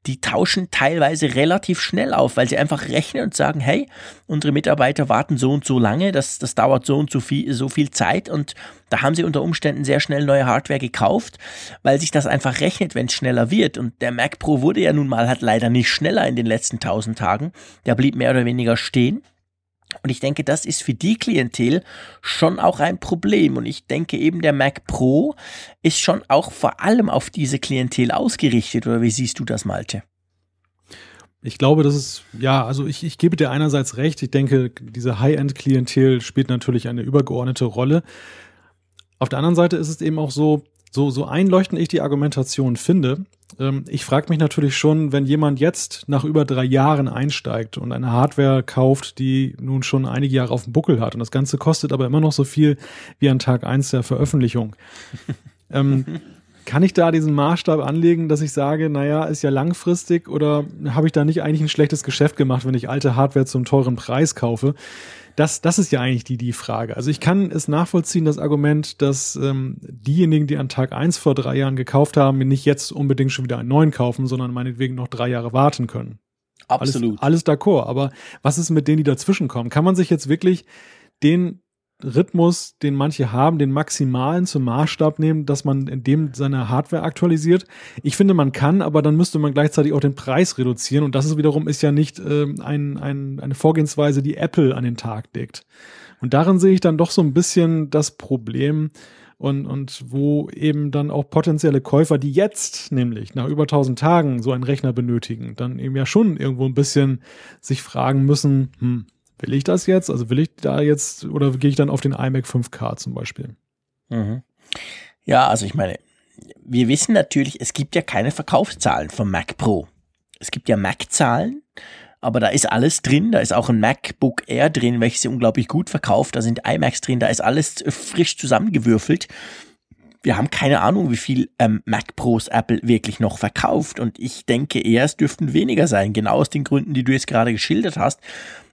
die tauschen teilweise relativ schnell auf, weil sie einfach rechnen und sagen, hey, unsere Mitarbeiter warten so und so lange, das, das dauert so und so viel, so viel Zeit und da haben sie unter Umständen sehr schnell neue Hardware gekauft, weil sich das einfach rechnet, wenn es schneller wird. Und der Mac Pro wurde ja nun mal halt leider nicht schneller in den letzten tausend Tagen. Der blieb mehr oder weniger stehen. Und ich denke, das ist für die Klientel schon auch ein Problem. Und ich denke eben, der Mac Pro ist schon auch vor allem auf diese Klientel ausgerichtet. Oder wie siehst du das, Malte? Ich glaube, das ist, ja, also ich, ich gebe dir einerseits recht. Ich denke, diese High-End-Klientel spielt natürlich eine übergeordnete Rolle. Auf der anderen Seite ist es eben auch so, so, so einleuchtend ich die Argumentation finde, ich frage mich natürlich schon, wenn jemand jetzt nach über drei Jahren einsteigt und eine Hardware kauft, die nun schon einige Jahre auf dem Buckel hat und das Ganze kostet aber immer noch so viel wie an Tag eins der Veröffentlichung. ähm, kann ich da diesen Maßstab anlegen, dass ich sage, naja, ist ja langfristig oder habe ich da nicht eigentlich ein schlechtes Geschäft gemacht, wenn ich alte Hardware zum teuren Preis kaufe? Das, das ist ja eigentlich die, die Frage. Also ich kann es nachvollziehen, das Argument, dass ähm, diejenigen, die an Tag eins vor drei Jahren gekauft haben, nicht jetzt unbedingt schon wieder einen neuen kaufen, sondern meinetwegen noch drei Jahre warten können. Absolut. Alles, alles d'accord. Aber was ist mit denen, die dazwischen kommen? Kann man sich jetzt wirklich den Rhythmus, den manche haben, den maximalen zum Maßstab nehmen, dass man in dem seine Hardware aktualisiert. Ich finde, man kann, aber dann müsste man gleichzeitig auch den Preis reduzieren und das ist wiederum ist ja nicht ähm, ein, ein, eine Vorgehensweise, die Apple an den Tag legt. Und darin sehe ich dann doch so ein bisschen das Problem und, und wo eben dann auch potenzielle Käufer, die jetzt nämlich nach über 1000 Tagen so einen Rechner benötigen, dann eben ja schon irgendwo ein bisschen sich fragen müssen, hm, Will ich das jetzt? Also will ich da jetzt oder gehe ich dann auf den iMac 5K zum Beispiel? Mhm. Ja, also ich meine, wir wissen natürlich, es gibt ja keine Verkaufszahlen vom Mac Pro. Es gibt ja Mac-Zahlen, aber da ist alles drin. Da ist auch ein MacBook Air drin, welches sie unglaublich gut verkauft. Da sind iMacs drin, da ist alles frisch zusammengewürfelt. Wir haben keine Ahnung, wie viel ähm, Mac Pros Apple wirklich noch verkauft. Und ich denke eher, es dürften weniger sein. Genau aus den Gründen, die du jetzt gerade geschildert hast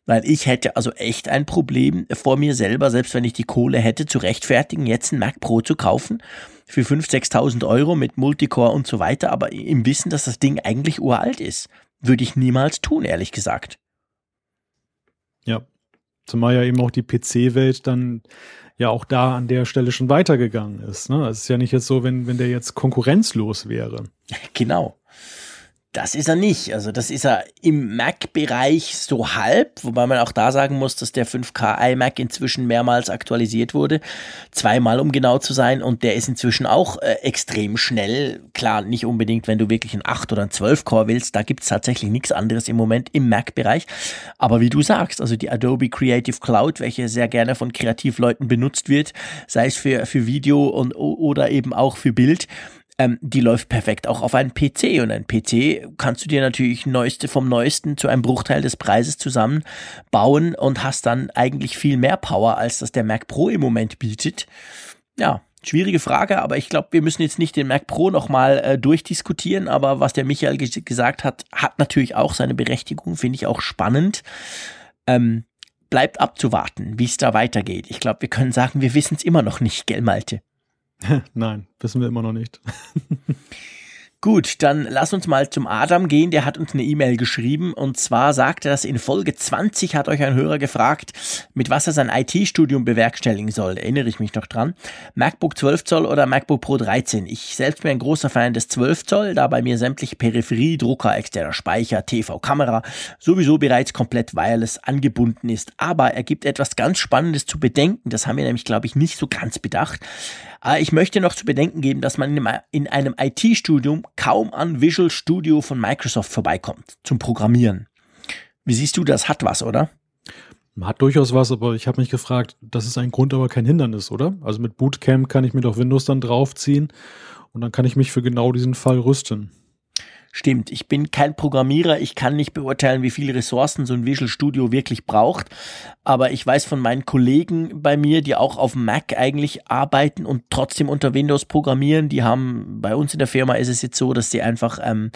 weil ich hätte also echt ein Problem vor mir selber, selbst wenn ich die Kohle hätte, zu rechtfertigen, jetzt ein Mac Pro zu kaufen für 5.000, 6.000 Euro mit Multicore und so weiter, aber im Wissen, dass das Ding eigentlich uralt ist. Würde ich niemals tun, ehrlich gesagt. Ja, zumal ja eben auch die PC-Welt dann ja auch da an der Stelle schon weitergegangen ist. Ne? Es ist ja nicht jetzt so, wenn, wenn der jetzt konkurrenzlos wäre. Genau. Das ist er nicht. Also das ist er im Mac-Bereich so halb, wobei man auch da sagen muss, dass der 5K iMac inzwischen mehrmals aktualisiert wurde. Zweimal, um genau zu sein. Und der ist inzwischen auch äh, extrem schnell. Klar, nicht unbedingt, wenn du wirklich einen 8 oder einen 12-Core willst. Da gibt's tatsächlich nichts anderes im Moment im Mac-Bereich. Aber wie du sagst, also die Adobe Creative Cloud, welche sehr gerne von Kreativleuten benutzt wird, sei es für, für Video und, oder eben auch für Bild, ähm, die läuft perfekt auch auf einen PC. Und ein PC kannst du dir natürlich neueste vom Neuesten zu einem Bruchteil des Preises zusammenbauen und hast dann eigentlich viel mehr Power, als das der Mac Pro im Moment bietet. Ja, Schwierige Frage, aber ich glaube, wir müssen jetzt nicht den Mac Pro nochmal äh, durchdiskutieren, aber was der Michael gesagt hat, hat natürlich auch seine Berechtigung, finde ich auch spannend. Ähm, bleibt abzuwarten, wie es da weitergeht. Ich glaube, wir können sagen, wir wissen es immer noch nicht, gell, Malte? Nein, wissen wir immer noch nicht. Gut, dann lass uns mal zum Adam gehen. Der hat uns eine E-Mail geschrieben und zwar sagt er, dass in Folge 20 hat euch ein Hörer gefragt, mit was er sein IT-Studium bewerkstelligen soll. Erinnere ich mich noch dran. MacBook 12 Zoll oder MacBook Pro 13. Ich selbst bin ein großer Fan des 12 Zoll, da bei mir sämtliche Peripherie, Drucker, externer Speicher, TV, Kamera sowieso bereits komplett wireless angebunden ist. Aber er gibt etwas ganz Spannendes zu bedenken. Das haben wir nämlich, glaube ich, nicht so ganz bedacht. Ah, ich möchte noch zu bedenken geben, dass man in einem IT-Studium kaum an Visual Studio von Microsoft vorbeikommt zum Programmieren. Wie siehst du, das hat was, oder? Hat durchaus was, aber ich habe mich gefragt, das ist ein Grund, aber kein Hindernis, oder? Also mit Bootcamp kann ich mir doch Windows dann draufziehen und dann kann ich mich für genau diesen Fall rüsten. Stimmt, ich bin kein Programmierer, ich kann nicht beurteilen, wie viele Ressourcen so ein Visual Studio wirklich braucht, aber ich weiß von meinen Kollegen bei mir, die auch auf Mac eigentlich arbeiten und trotzdem unter Windows programmieren, die haben, bei uns in der Firma ist es jetzt so, dass sie einfach ähm,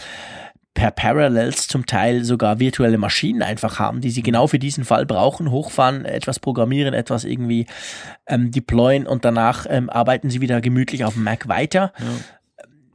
per Parallels zum Teil sogar virtuelle Maschinen einfach haben, die sie genau für diesen Fall brauchen, hochfahren, etwas programmieren, etwas irgendwie ähm, deployen und danach ähm, arbeiten sie wieder gemütlich auf dem Mac weiter. Ja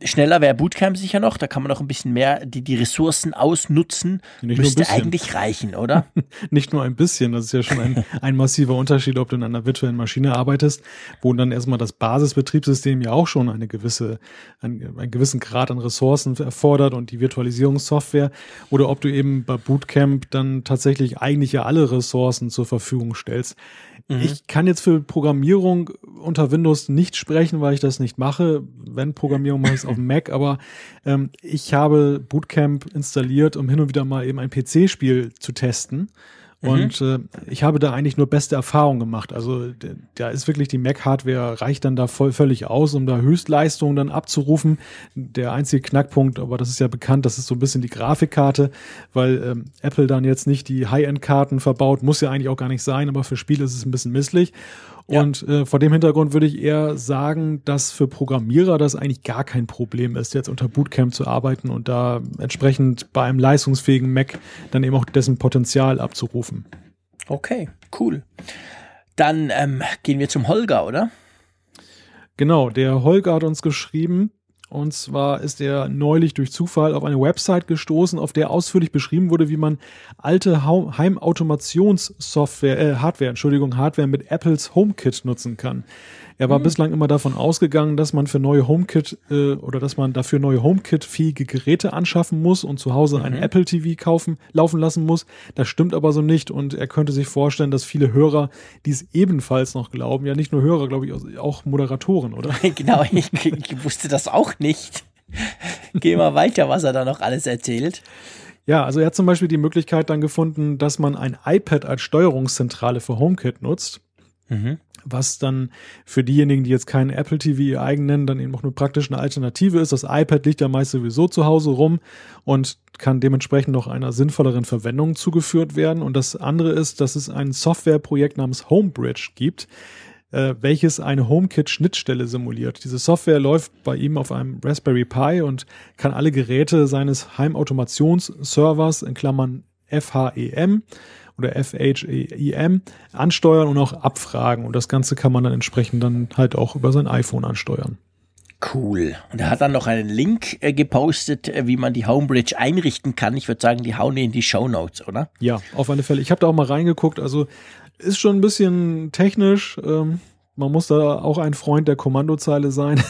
schneller wäre Bootcamp sicher noch, da kann man noch ein bisschen mehr die, die Ressourcen ausnutzen. Nicht Müsste eigentlich reichen, oder? Nicht nur ein bisschen, das ist ja schon ein, ein massiver Unterschied, ob du in einer virtuellen Maschine arbeitest, wo dann erstmal das Basisbetriebssystem ja auch schon eine gewisse, einen, einen gewissen Grad an Ressourcen erfordert und die Virtualisierungssoftware, oder ob du eben bei Bootcamp dann tatsächlich eigentlich ja alle Ressourcen zur Verfügung stellst. Mhm. Ich kann jetzt für Programmierung unter Windows nicht sprechen, weil ich das nicht mache. Wenn Programmierung mache ich es auf dem Mac, aber ähm, ich habe Bootcamp installiert, um hin und wieder mal eben ein PC-Spiel zu testen. Mhm. Und äh, ich habe da eigentlich nur beste Erfahrungen gemacht. Also da ist wirklich die Mac-Hardware reicht dann da voll, völlig aus, um da Höchstleistungen dann abzurufen. Der einzige Knackpunkt, aber das ist ja bekannt, das ist so ein bisschen die Grafikkarte, weil ähm, Apple dann jetzt nicht die High-End-Karten verbaut, muss ja eigentlich auch gar nicht sein, aber für Spiele ist es ein bisschen misslich. Und äh, vor dem Hintergrund würde ich eher sagen, dass für Programmierer das eigentlich gar kein Problem ist, jetzt unter Bootcamp zu arbeiten und da entsprechend bei einem leistungsfähigen Mac dann eben auch dessen Potenzial abzurufen. Okay, cool. Dann ähm, gehen wir zum Holger, oder? Genau, der Holger hat uns geschrieben, und zwar ist er neulich durch Zufall auf eine Website gestoßen, auf der ausführlich beschrieben wurde, wie man alte Heimautomationssoftware, äh, Hardware, Entschuldigung, Hardware mit Apples HomeKit nutzen kann. Er war mhm. bislang immer davon ausgegangen, dass man für neue HomeKit äh, oder dass man dafür neue HomeKit-fähige Geräte anschaffen muss und zu Hause mhm. ein Apple TV kaufen, laufen lassen muss. Das stimmt aber so nicht und er könnte sich vorstellen, dass viele Hörer dies ebenfalls noch glauben. Ja, nicht nur Hörer, glaube ich, auch Moderatoren, oder? genau, ich, ich wusste das auch nicht. Geh mal weiter, was er da noch alles erzählt. Ja, also er hat zum Beispiel die Möglichkeit dann gefunden, dass man ein iPad als Steuerungszentrale für HomeKit nutzt. Mhm was dann für diejenigen, die jetzt keinen Apple TV ihr eigen nennen, dann eben auch nur praktisch eine Alternative ist. Das iPad liegt ja meist sowieso zu Hause rum und kann dementsprechend noch einer sinnvolleren Verwendung zugeführt werden. Und das andere ist, dass es ein Softwareprojekt namens Homebridge gibt, äh, welches eine HomeKit-Schnittstelle simuliert. Diese Software läuft bei ihm auf einem Raspberry Pi und kann alle Geräte seines Heimautomationsservers in Klammern FHEM oder FHEM ansteuern und auch abfragen. Und das Ganze kann man dann entsprechend dann halt auch über sein iPhone ansteuern. Cool. Und er hat dann noch einen Link äh, gepostet, äh, wie man die Homebridge einrichten kann. Ich würde sagen, die hauen in die Show Notes, oder? Ja, auf alle Fälle. Ich habe da auch mal reingeguckt. Also ist schon ein bisschen technisch. Ähm, man muss da auch ein Freund der Kommandozeile sein.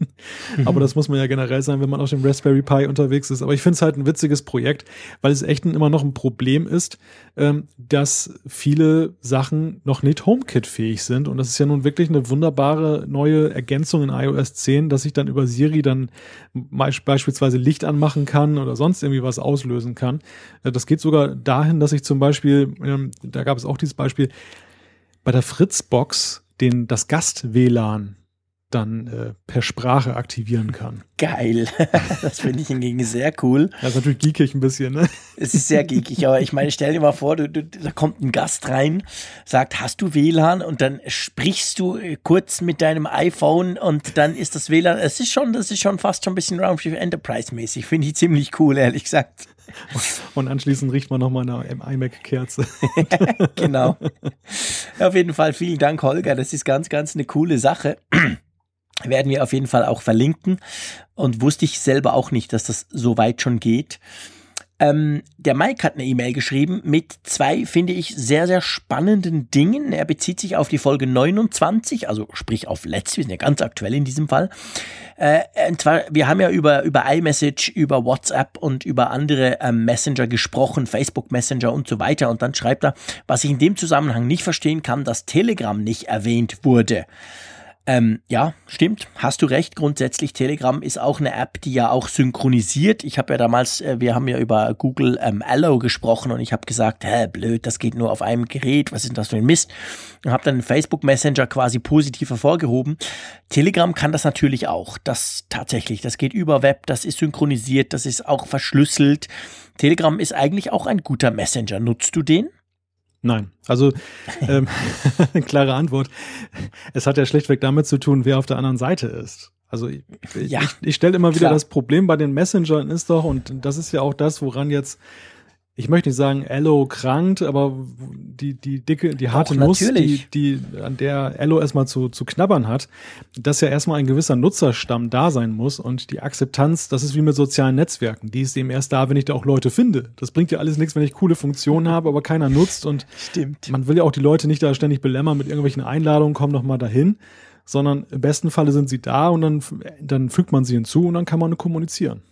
Aber das muss man ja generell sein, wenn man auf dem Raspberry Pi unterwegs ist. Aber ich finde es halt ein witziges Projekt, weil es echt immer noch ein Problem ist, ähm, dass viele Sachen noch nicht HomeKit-fähig sind. Und das ist ja nun wirklich eine wunderbare neue Ergänzung in iOS 10, dass ich dann über Siri dann beispielsweise Licht anmachen kann oder sonst irgendwie was auslösen kann. Äh, das geht sogar dahin, dass ich zum Beispiel, ähm, da gab es auch dieses Beispiel, bei der Fritzbox den, das Gast-WLAN dann äh, per Sprache aktivieren kann. Geil. Das finde ich hingegen sehr cool. Das ist natürlich geekig ein bisschen, ne? Es ist sehr geekig, aber ich meine, stell dir mal vor, du, du, da kommt ein Gast rein, sagt, hast du WLAN? Und dann sprichst du äh, kurz mit deinem iPhone und dann ist das WLAN, es ist schon, das ist schon fast schon ein bisschen Raumschiff Enterprise-mäßig. Finde ich ziemlich cool, ehrlich gesagt. Und anschließend riecht man nochmal eine iMac-Kerze. genau. Auf jeden Fall vielen Dank, Holger. Das ist ganz, ganz eine coole Sache. Werden wir auf jeden Fall auch verlinken. Und wusste ich selber auch nicht, dass das so weit schon geht. Ähm, der Mike hat eine E-Mail geschrieben mit zwei, finde ich, sehr, sehr spannenden Dingen. Er bezieht sich auf die Folge 29, also sprich auf Let's, wir sind ja ganz aktuell in diesem Fall. Äh, und zwar, wir haben ja über, über iMessage, über WhatsApp und über andere ähm, Messenger gesprochen, Facebook Messenger und so weiter. Und dann schreibt er, was ich in dem Zusammenhang nicht verstehen kann, dass Telegram nicht erwähnt wurde. Ähm, ja, stimmt, hast du recht. Grundsätzlich Telegram ist auch eine App, die ja auch synchronisiert. Ich habe ja damals, äh, wir haben ja über Google ähm, Allo gesprochen und ich habe gesagt, hä, blöd, das geht nur auf einem Gerät. Was ist denn das für ein Mist? Und habe dann Facebook Messenger quasi positiv hervorgehoben. Telegram kann das natürlich auch. Das tatsächlich, das geht über Web, das ist synchronisiert, das ist auch verschlüsselt. Telegram ist eigentlich auch ein guter Messenger. Nutzt du den? Nein, also ähm, klare Antwort. Es hat ja schlichtweg damit zu tun, wer auf der anderen Seite ist. Also ich, ja, ich, ich stelle immer wieder klar. das Problem bei den Messengern ist doch, und das ist ja auch das, woran jetzt ich möchte nicht sagen, Ello krankt, aber die, die dicke, die harte Nuss, die, die, an der Ello erstmal zu, zu knabbern hat, dass ja erstmal ein gewisser Nutzerstamm da sein muss und die Akzeptanz, das ist wie mit sozialen Netzwerken. Die ist eben erst da, wenn ich da auch Leute finde. Das bringt ja alles nichts, wenn ich coole Funktionen habe, aber keiner nutzt und Stimmt. man will ja auch die Leute nicht da ständig belämmern mit irgendwelchen Einladungen, komm doch mal dahin, sondern im besten Falle sind sie da und dann, dann fügt man sie hinzu und dann kann man kommunizieren.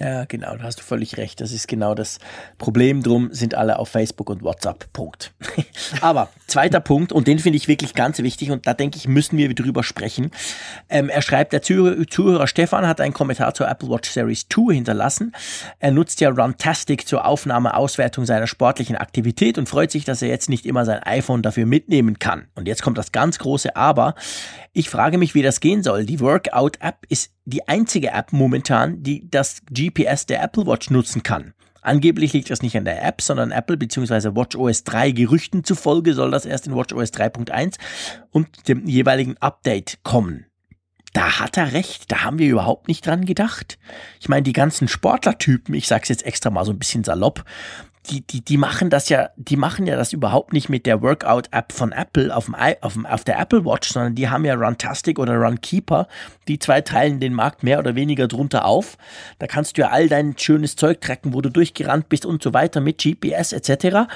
Ja, genau, da hast du völlig recht. Das ist genau das Problem. Drum sind alle auf Facebook und WhatsApp. Punkt. Aber zweiter Punkt, und den finde ich wirklich ganz wichtig, und da denke ich, müssen wir drüber sprechen. Ähm, er schreibt, der Zuhörer, Stefan hat einen Kommentar zur Apple Watch Series 2 hinterlassen. Er nutzt ja Runtastic zur Aufnahme, Auswertung seiner sportlichen Aktivität und freut sich, dass er jetzt nicht immer sein iPhone dafür mitnehmen kann. Und jetzt kommt das ganz große Aber. Ich frage mich, wie das gehen soll. Die Workout-App ist die einzige App momentan, die das GPS der Apple Watch nutzen kann. Angeblich liegt das nicht an der App, sondern Apple bzw. WatchOS 3 Gerüchten zufolge soll das erst in WatchOS 3.1 und dem jeweiligen Update kommen. Da hat er recht, da haben wir überhaupt nicht dran gedacht. Ich meine, die ganzen Sportlertypen, ich sag's jetzt extra mal so ein bisschen salopp, die, die, die machen das ja, die machen ja das überhaupt nicht mit der Workout-App von Apple auf, dem, auf, dem, auf der Apple Watch, sondern die haben ja Runtastic oder Runkeeper. Die zwei teilen den Markt mehr oder weniger drunter auf. Da kannst du ja all dein schönes Zeug tracken, wo du durchgerannt bist und so weiter mit GPS etc.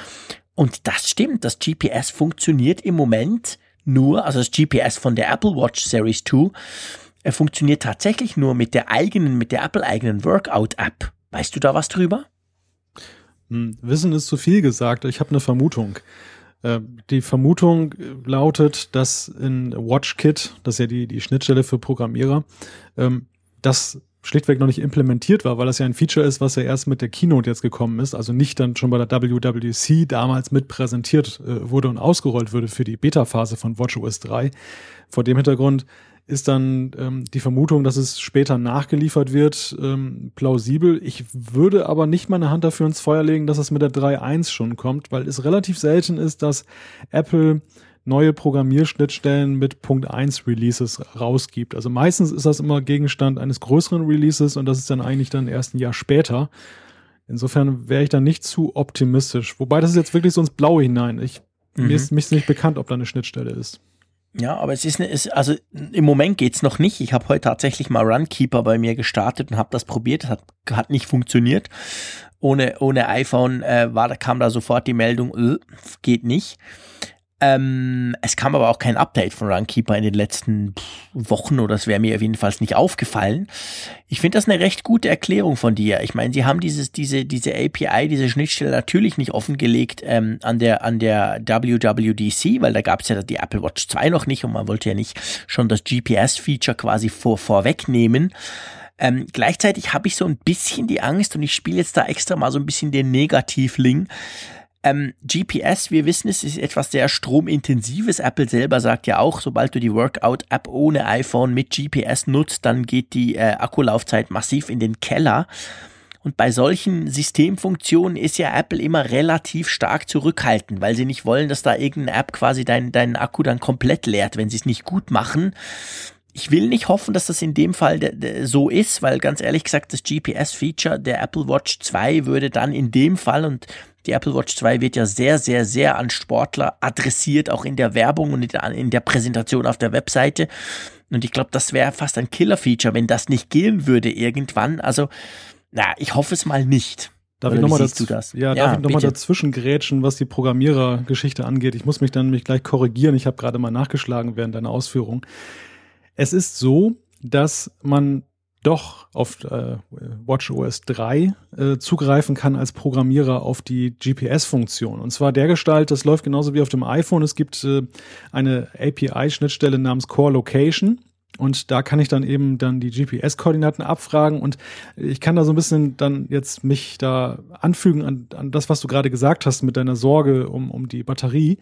Und das stimmt, das GPS funktioniert im Moment nur, also das GPS von der Apple Watch Series 2, er funktioniert tatsächlich nur mit der eigenen, mit der Apple eigenen Workout-App. Weißt du da was drüber? Hm, Wissen ist zu viel gesagt. Ich habe eine Vermutung. Äh, die Vermutung lautet, dass in WatchKit, das ist ja die, die Schnittstelle für Programmierer, ähm, das schlichtweg noch nicht implementiert war, weil das ja ein Feature ist, was ja erst mit der Keynote jetzt gekommen ist, also nicht dann schon bei der WWDC damals mit präsentiert äh, wurde und ausgerollt würde für die Beta-Phase von WatchOS 3. Vor dem Hintergrund ist dann ähm, die Vermutung, dass es später nachgeliefert wird, ähm, plausibel. Ich würde aber nicht meine Hand dafür ins Feuer legen, dass es mit der 3.1 schon kommt, weil es relativ selten ist, dass Apple neue Programmierschnittstellen mit Punkt 1 Releases rausgibt. Also meistens ist das immer Gegenstand eines größeren Releases und das ist dann eigentlich dann erst ein Jahr später. Insofern wäre ich da nicht zu optimistisch. Wobei das ist jetzt wirklich so ins Blaue hinein. Ich, mhm. mir, ist, mir ist nicht bekannt, ob da eine Schnittstelle ist. Ja, aber es ist, eine, es, also im Moment geht's noch nicht. Ich habe heute tatsächlich mal Runkeeper bei mir gestartet und habe das probiert. Das hat, hat nicht funktioniert. Ohne, ohne iPhone äh, war, kam da sofort die Meldung, äh, geht nicht. Ähm, es kam aber auch kein Update von Runkeeper in den letzten Wochen oder es wäre mir jedenfalls nicht aufgefallen. Ich finde das eine recht gute Erklärung von dir. Ich meine, sie haben dieses, diese, diese API, diese Schnittstelle natürlich nicht offengelegt ähm, an der, an der WWDC, weil da gab es ja die Apple Watch 2 noch nicht und man wollte ja nicht schon das GPS-Feature quasi vor, vorwegnehmen. Ähm, gleichzeitig habe ich so ein bisschen die Angst und ich spiele jetzt da extra mal so ein bisschen den Negativling ähm, GPS, wir wissen es, ist etwas sehr stromintensives. Apple selber sagt ja auch, sobald du die Workout-App ohne iPhone mit GPS nutzt, dann geht die äh, Akkulaufzeit massiv in den Keller. Und bei solchen Systemfunktionen ist ja Apple immer relativ stark zurückhaltend, weil sie nicht wollen, dass da irgendeine App quasi deinen dein Akku dann komplett leert, wenn sie es nicht gut machen. Ich will nicht hoffen, dass das in dem Fall so ist, weil ganz ehrlich gesagt, das GPS-Feature der Apple Watch 2 würde dann in dem Fall, und die Apple Watch 2 wird ja sehr, sehr, sehr an Sportler adressiert, auch in der Werbung und in der Präsentation auf der Webseite. Und ich glaube, das wäre fast ein Killer-Feature, wenn das nicht gehen würde irgendwann. Also, na, ich hoffe es mal nicht. Darf ich nochmal dazu, Ja, ja, darf ich nochmal dazwischen grätschen, was die Programmierergeschichte angeht? Ich muss mich dann nämlich gleich korrigieren. Ich habe gerade mal nachgeschlagen während deiner Ausführung. Es ist so, dass man doch auf äh, WatchOS 3 äh, zugreifen kann als Programmierer auf die GPS-Funktion. Und zwar der Gestalt, das läuft genauso wie auf dem iPhone. Es gibt äh, eine API-Schnittstelle namens Core Location. Und da kann ich dann eben dann die GPS-Koordinaten abfragen und ich kann da so ein bisschen dann jetzt mich da anfügen an, an das, was du gerade gesagt hast mit deiner Sorge um, um die Batterie.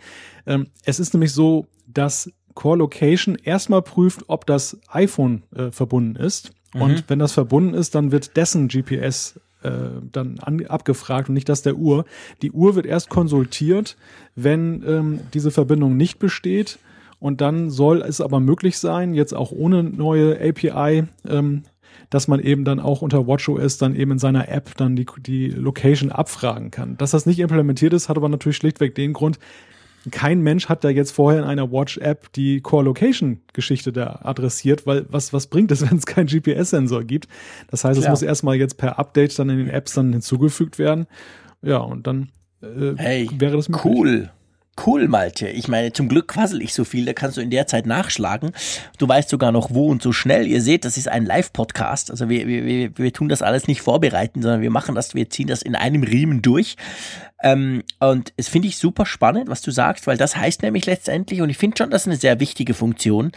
Ähm, es ist nämlich so, dass Core Location erstmal prüft, ob das iPhone äh, verbunden ist. Mhm. Und wenn das verbunden ist, dann wird dessen GPS äh, dann an, abgefragt und nicht das der Uhr. Die Uhr wird erst konsultiert, wenn ähm, diese Verbindung nicht besteht und dann soll es aber möglich sein, jetzt auch ohne neue API, ähm, dass man eben dann auch unter WatchOS dann eben in seiner App dann die, die Location abfragen kann. Dass das nicht implementiert ist, hat aber natürlich schlichtweg den Grund, kein Mensch hat da jetzt vorher in einer Watch-App die Core-Location-Geschichte da adressiert, weil was, was bringt es, wenn es keinen GPS-Sensor gibt? Das heißt, es muss erstmal jetzt per Update dann in den Apps dann hinzugefügt werden. Ja, und dann äh, hey, wäre das möglich. Cool. Cool, Malte. Ich meine, zum Glück quassel ich so viel, da kannst du in der Zeit nachschlagen. Du weißt sogar noch wo und so schnell. Ihr seht, das ist ein Live-Podcast. Also wir, wir, wir tun das alles nicht vorbereiten, sondern wir machen das, wir ziehen das in einem Riemen durch. Ähm, und es finde ich super spannend, was du sagst, weil das heißt nämlich letztendlich, und ich finde schon, das ist eine sehr wichtige Funktion,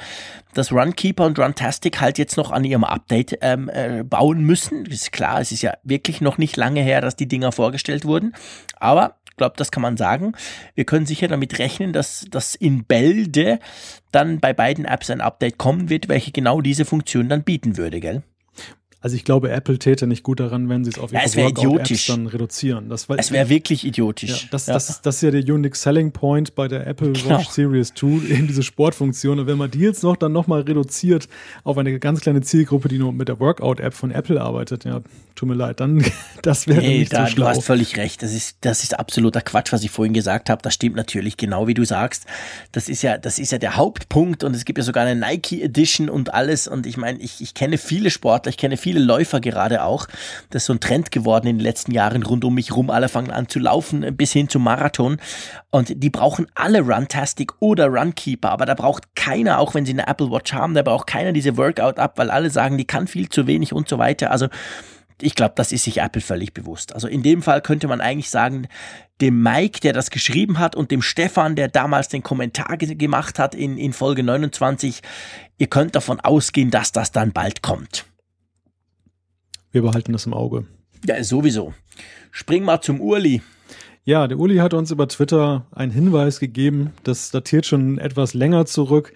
dass Runkeeper und Runtastic halt jetzt noch an ihrem Update ähm, äh, bauen müssen. Ist klar, es ist ja wirklich noch nicht lange her, dass die Dinger vorgestellt wurden. Aber glaube, das kann man sagen. Wir können sicher damit rechnen, dass, dass in Bälde dann bei beiden Apps ein Update kommen wird, welche genau diese Funktion dann bieten würde, gell? Also ich glaube, Apple täte nicht gut daran, wenn sie es auf ihre ja, Workout-Apps dann reduzieren. Das, es wäre wirklich idiotisch. Ja, das, ja. Das, das ist ja der Unique Selling Point bei der Apple genau. Watch Series 2, eben diese Sportfunktion. Und wenn man die jetzt noch dann nochmal reduziert auf eine ganz kleine Zielgruppe, die nur mit der Workout-App von Apple arbeitet, ja, tut mir leid, dann das wäre nee, nicht da, so schlau. Du hast völlig recht. Das ist, das ist absoluter Quatsch, was ich vorhin gesagt habe. Das stimmt natürlich genau, wie du sagst. Das ist ja, das ist ja der Hauptpunkt und es gibt ja sogar eine Nike Edition und alles. Und ich meine, ich, ich kenne viele Sportler, ich kenne viele viele Läufer gerade auch. Das ist so ein Trend geworden in den letzten Jahren rund um mich rum. Alle fangen an zu laufen bis hin zum Marathon. Und die brauchen alle Runtastic oder Runkeeper. Aber da braucht keiner, auch wenn sie eine Apple Watch haben, da braucht keiner diese Workout-App, weil alle sagen, die kann viel zu wenig und so weiter. Also ich glaube, das ist sich Apple völlig bewusst. Also in dem Fall könnte man eigentlich sagen, dem Mike, der das geschrieben hat, und dem Stefan, der damals den Kommentar ge gemacht hat in, in Folge 29, ihr könnt davon ausgehen, dass das dann bald kommt. Wir behalten das im Auge. Ja, sowieso. Spring mal zum Urli. Ja, der Uli hat uns über Twitter einen Hinweis gegeben. Das datiert schon etwas länger zurück.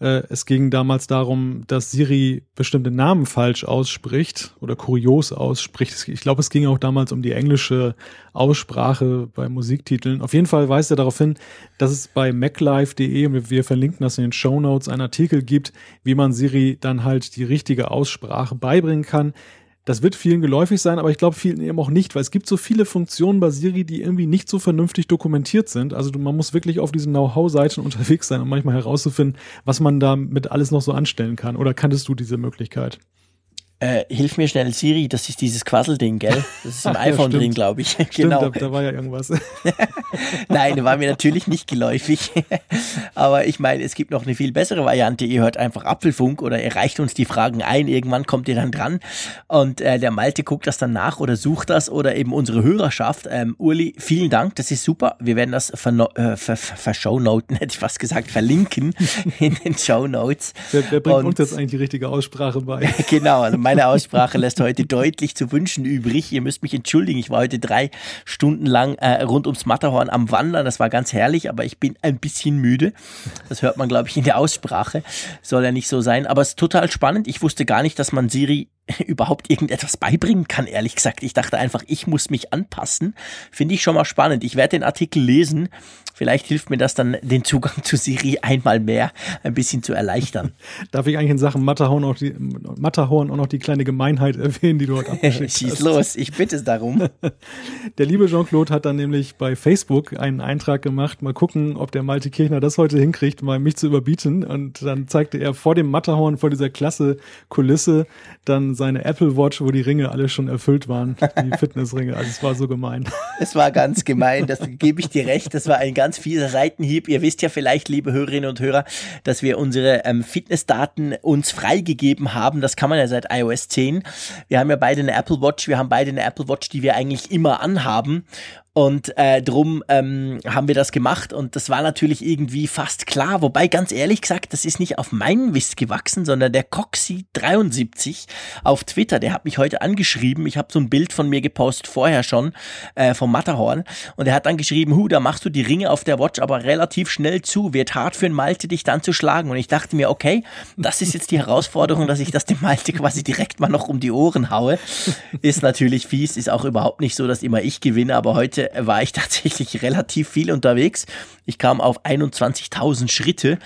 Äh, es ging damals darum, dass Siri bestimmte Namen falsch ausspricht oder kurios ausspricht. Ich glaube, es ging auch damals um die englische Aussprache bei Musiktiteln. Auf jeden Fall weist er darauf hin, dass es bei maclife.de, wir verlinken das in den Show Notes, einen Artikel gibt, wie man Siri dann halt die richtige Aussprache beibringen kann. Das wird vielen geläufig sein, aber ich glaube vielen eben auch nicht, weil es gibt so viele Funktionen bei Siri, die irgendwie nicht so vernünftig dokumentiert sind. Also man muss wirklich auf diesen Know-how-Seiten unterwegs sein, um manchmal herauszufinden, was man damit alles noch so anstellen kann. Oder kanntest du diese Möglichkeit? Äh, hilf mir schnell, Siri, das ist dieses Quasselding, gell? Das ist im Ach, iPhone ja, drin, glaube ich. Stimmt, genau. Da, da, war ja irgendwas. Nein, war mir natürlich nicht geläufig. Aber ich meine, es gibt noch eine viel bessere Variante. Ihr hört einfach Apfelfunk oder ihr reicht uns die Fragen ein. Irgendwann kommt ihr dann dran. Und äh, der Malte guckt das dann nach oder sucht das oder eben unsere Hörerschaft. Ähm, Uli, vielen Dank, das ist super. Wir werden das äh, verschownoten, hätte ich fast gesagt, verlinken in den Shownotes. Wer, wer bringt Und, uns jetzt eigentlich die richtige Aussprache bei? genau, also meine Aussprache lässt heute deutlich zu wünschen übrig. Ihr müsst mich entschuldigen. Ich war heute drei Stunden lang äh, rund ums Matterhorn am Wandern. Das war ganz herrlich, aber ich bin ein bisschen müde. Das hört man, glaube ich, in der Aussprache. Soll ja nicht so sein. Aber es ist total spannend. Ich wusste gar nicht, dass man Siri überhaupt irgendetwas beibringen kann, ehrlich gesagt. Ich dachte einfach, ich muss mich anpassen. Finde ich schon mal spannend. Ich werde den Artikel lesen. Vielleicht hilft mir das dann, den Zugang zu Siri einmal mehr ein bisschen zu erleichtern. Darf ich eigentlich in Sachen Matterhorn auch, die, Matterhorn auch noch die kleine Gemeinheit erwähnen, die du heute abgeschickt Schieß hast? Schieß los, ich bitte es darum. Der liebe Jean-Claude hat dann nämlich bei Facebook einen Eintrag gemacht. Mal gucken, ob der Malte Kirchner das heute hinkriegt, mal mich zu überbieten. Und dann zeigte er vor dem Matterhorn, vor dieser klasse Kulisse, dann seine Apple Watch, wo die Ringe alle schon erfüllt waren, die Fitnessringe. Also es war so gemein. Es war ganz gemein, das gebe ich dir recht. Das war ein ganz fieser Seitenhieb. Ihr wisst ja vielleicht, liebe Hörerinnen und Hörer, dass wir unsere ähm, Fitnessdaten uns freigegeben haben. Das kann man ja seit iOS 10. Wir haben ja beide eine Apple Watch. Wir haben beide eine Apple Watch, die wir eigentlich immer anhaben. Und äh, drum ähm, haben wir das gemacht und das war natürlich irgendwie fast klar. Wobei, ganz ehrlich gesagt, das ist nicht auf meinen Mist gewachsen, sondern der Coxy73 auf Twitter, der hat mich heute angeschrieben. Ich habe so ein Bild von mir gepostet vorher schon äh, vom Matterhorn und er hat dann geschrieben, hu, da machst du die Ringe auf der Watch aber relativ schnell zu. Wird hart für einen Malte, dich dann zu schlagen. Und ich dachte mir, okay, das ist jetzt die Herausforderung, dass ich das dem Malte quasi direkt mal noch um die Ohren haue. Ist natürlich fies, ist auch überhaupt nicht so, dass immer ich gewinne, aber heute heute war ich tatsächlich relativ viel unterwegs. Ich kam auf 21.000 Schritte,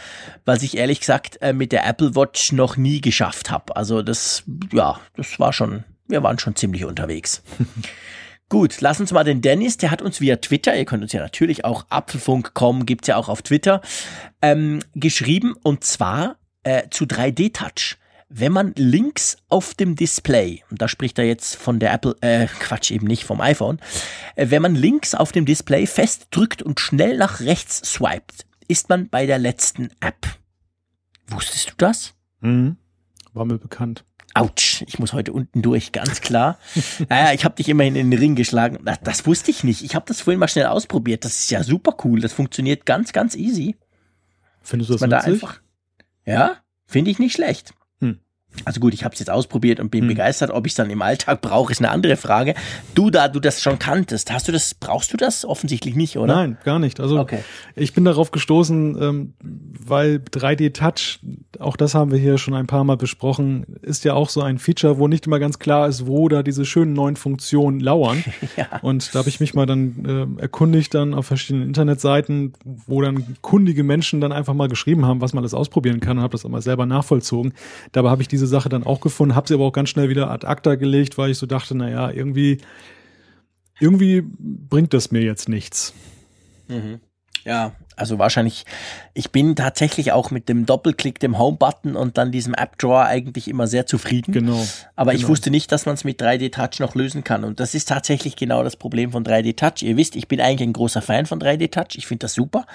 was ich ehrlich gesagt äh, mit der Apple Watch noch nie geschafft habe. Also das, ja, das war schon, wir waren schon ziemlich unterwegs. Gut, lass uns mal den Dennis, der hat uns via Twitter, ihr könnt uns ja natürlich auch Apfelfunk.com, gibt's ja auch auf Twitter, ähm, geschrieben und zwar äh, zu 3D-Touch wenn man links auf dem Display, und da spricht er jetzt von der Apple, äh, Quatsch, eben nicht vom iPhone, äh, wenn man links auf dem Display fest drückt und schnell nach rechts swiped, ist man bei der letzten App. Wusstest du das? Mhm. War mir bekannt. Autsch, ich muss heute unten durch, ganz klar. naja, ich habe dich immerhin in den Ring geschlagen. Das, das wusste ich nicht. Ich habe das vorhin mal schnell ausprobiert. Das ist ja super cool. Das funktioniert ganz, ganz easy. Findest du das da einfach? Ja, finde ich nicht schlecht. Also gut, ich habe es jetzt ausprobiert und bin hm. begeistert. Ob ich es dann im Alltag brauche, ist eine andere Frage. Du, da du das schon kanntest, hast du das, brauchst du das? Offensichtlich nicht, oder? Nein, gar nicht. Also okay. ich bin darauf gestoßen, ähm, weil 3D Touch, auch das haben wir hier schon ein paar Mal besprochen, ist ja auch so ein Feature, wo nicht immer ganz klar ist, wo da diese schönen neuen Funktionen lauern. ja. Und da habe ich mich mal dann äh, erkundigt dann auf verschiedenen Internetseiten, wo dann kundige Menschen dann einfach mal geschrieben haben, was man alles ausprobieren kann und habe das einmal selber nachvollzogen. Dabei habe ich diese diese Sache dann auch gefunden, habe sie aber auch ganz schnell wieder ad acta gelegt, weil ich so dachte, naja, irgendwie, irgendwie bringt das mir jetzt nichts. Mhm. Ja, also wahrscheinlich, ich bin tatsächlich auch mit dem Doppelklick, dem Home-Button und dann diesem App-Drawer eigentlich immer sehr zufrieden. Genau. Aber genau. ich wusste nicht, dass man es mit 3D-Touch noch lösen kann. Und das ist tatsächlich genau das Problem von 3D-Touch. Ihr wisst, ich bin eigentlich ein großer Fan von 3D-Touch. Ich finde das super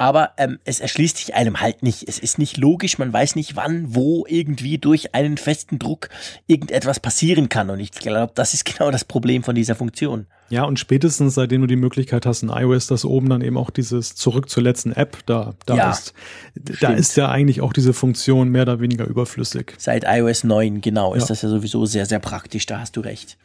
aber ähm, es erschließt sich einem halt nicht. Es ist nicht logisch, man weiß nicht, wann, wo irgendwie durch einen festen Druck irgendetwas passieren kann. Und ich glaube, das ist genau das Problem von dieser Funktion. Ja, und spätestens seitdem du die Möglichkeit hast in iOS, dass oben dann eben auch dieses zurück zur letzten App da, da ja, ist, stimmt. da ist ja eigentlich auch diese Funktion mehr oder weniger überflüssig. Seit iOS 9, genau, ist ja. das ja sowieso sehr, sehr praktisch, da hast du recht.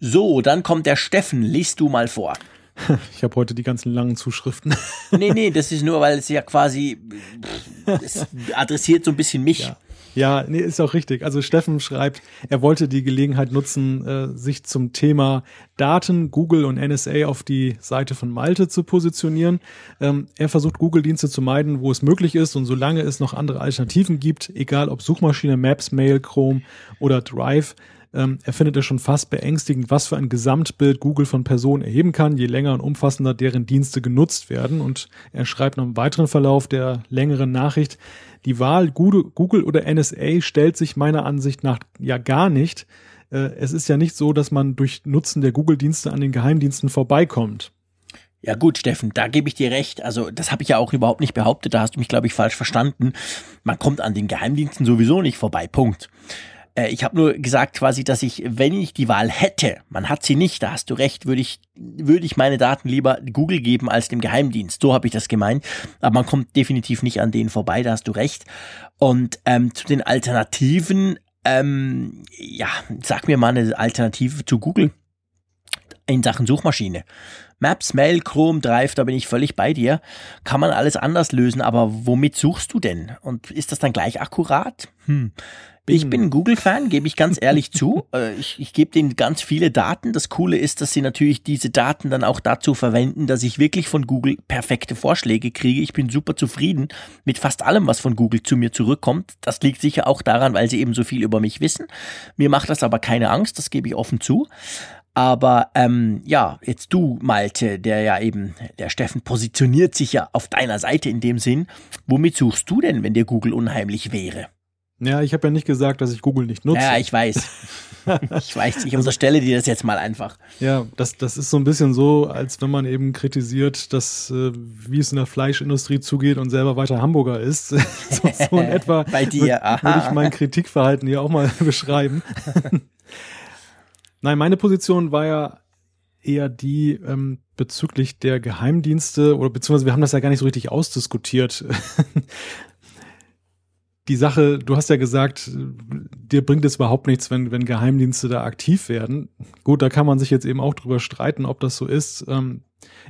So, dann kommt der Steffen, liest du mal vor. Ich habe heute die ganzen langen Zuschriften. Nee, nee, das ist nur, weil es ja quasi es adressiert so ein bisschen mich. Ja. Ja, nee, ist auch richtig. Also Steffen schreibt, er wollte die Gelegenheit nutzen, äh, sich zum Thema Daten, Google und NSA auf die Seite von Malte zu positionieren. Ähm, er versucht Google-Dienste zu meiden, wo es möglich ist und solange es noch andere Alternativen gibt, egal ob Suchmaschine, Maps, Mail, Chrome oder Drive, ähm, er findet es schon fast beängstigend, was für ein Gesamtbild Google von Personen erheben kann, je länger und umfassender deren Dienste genutzt werden. Und er schreibt noch im weiteren Verlauf der längeren Nachricht, die Wahl Google oder NSA stellt sich meiner Ansicht nach ja gar nicht. Äh, es ist ja nicht so, dass man durch Nutzen der Google-Dienste an den Geheimdiensten vorbeikommt. Ja gut, Steffen, da gebe ich dir recht. Also das habe ich ja auch überhaupt nicht behauptet. Da hast du mich, glaube ich, falsch verstanden. Man kommt an den Geheimdiensten sowieso nicht vorbei. Punkt. Äh, ich habe nur gesagt quasi, dass ich, wenn ich die Wahl hätte, man hat sie nicht, da hast du recht, würde ich, würde ich meine Daten lieber Google geben als dem Geheimdienst. So habe ich das gemeint. Aber man kommt definitiv nicht an denen vorbei, da hast du recht. Und ähm, zu den Alternativen, ähm, ja, sag mir mal eine Alternative zu Google in Sachen Suchmaschine. Maps, Mail, Chrome, Drive, da bin ich völlig bei dir. Kann man alles anders lösen, aber womit suchst du denn? Und ist das dann gleich akkurat? Hm. Ich bin ein Google-Fan, gebe ich ganz ehrlich zu. Äh, ich, ich gebe denen ganz viele Daten. Das Coole ist, dass sie natürlich diese Daten dann auch dazu verwenden, dass ich wirklich von Google perfekte Vorschläge kriege. Ich bin super zufrieden mit fast allem, was von Google zu mir zurückkommt. Das liegt sicher auch daran, weil sie eben so viel über mich wissen. Mir macht das aber keine Angst, das gebe ich offen zu. Aber ähm, ja, jetzt du, Malte, der ja eben, der Steffen positioniert sich ja auf deiner Seite in dem Sinn. Womit suchst du denn, wenn dir Google unheimlich wäre? Ja, ich habe ja nicht gesagt, dass ich Google nicht nutze. Ja, ich weiß. ich weiß, ich unterstelle dir das jetzt mal einfach. Ja, das, das ist so ein bisschen so, als wenn man eben kritisiert, dass äh, wie es in der Fleischindustrie zugeht und selber weiter Hamburger ist. so, so in etwa Bei dir, aha. würde ich mein Kritikverhalten hier auch mal beschreiben. Nein, meine Position war ja eher die ähm, bezüglich der Geheimdienste oder beziehungsweise wir haben das ja gar nicht so richtig ausdiskutiert die Sache, du hast ja gesagt, dir bringt es überhaupt nichts, wenn, wenn Geheimdienste da aktiv werden. Gut, da kann man sich jetzt eben auch drüber streiten, ob das so ist. Ähm,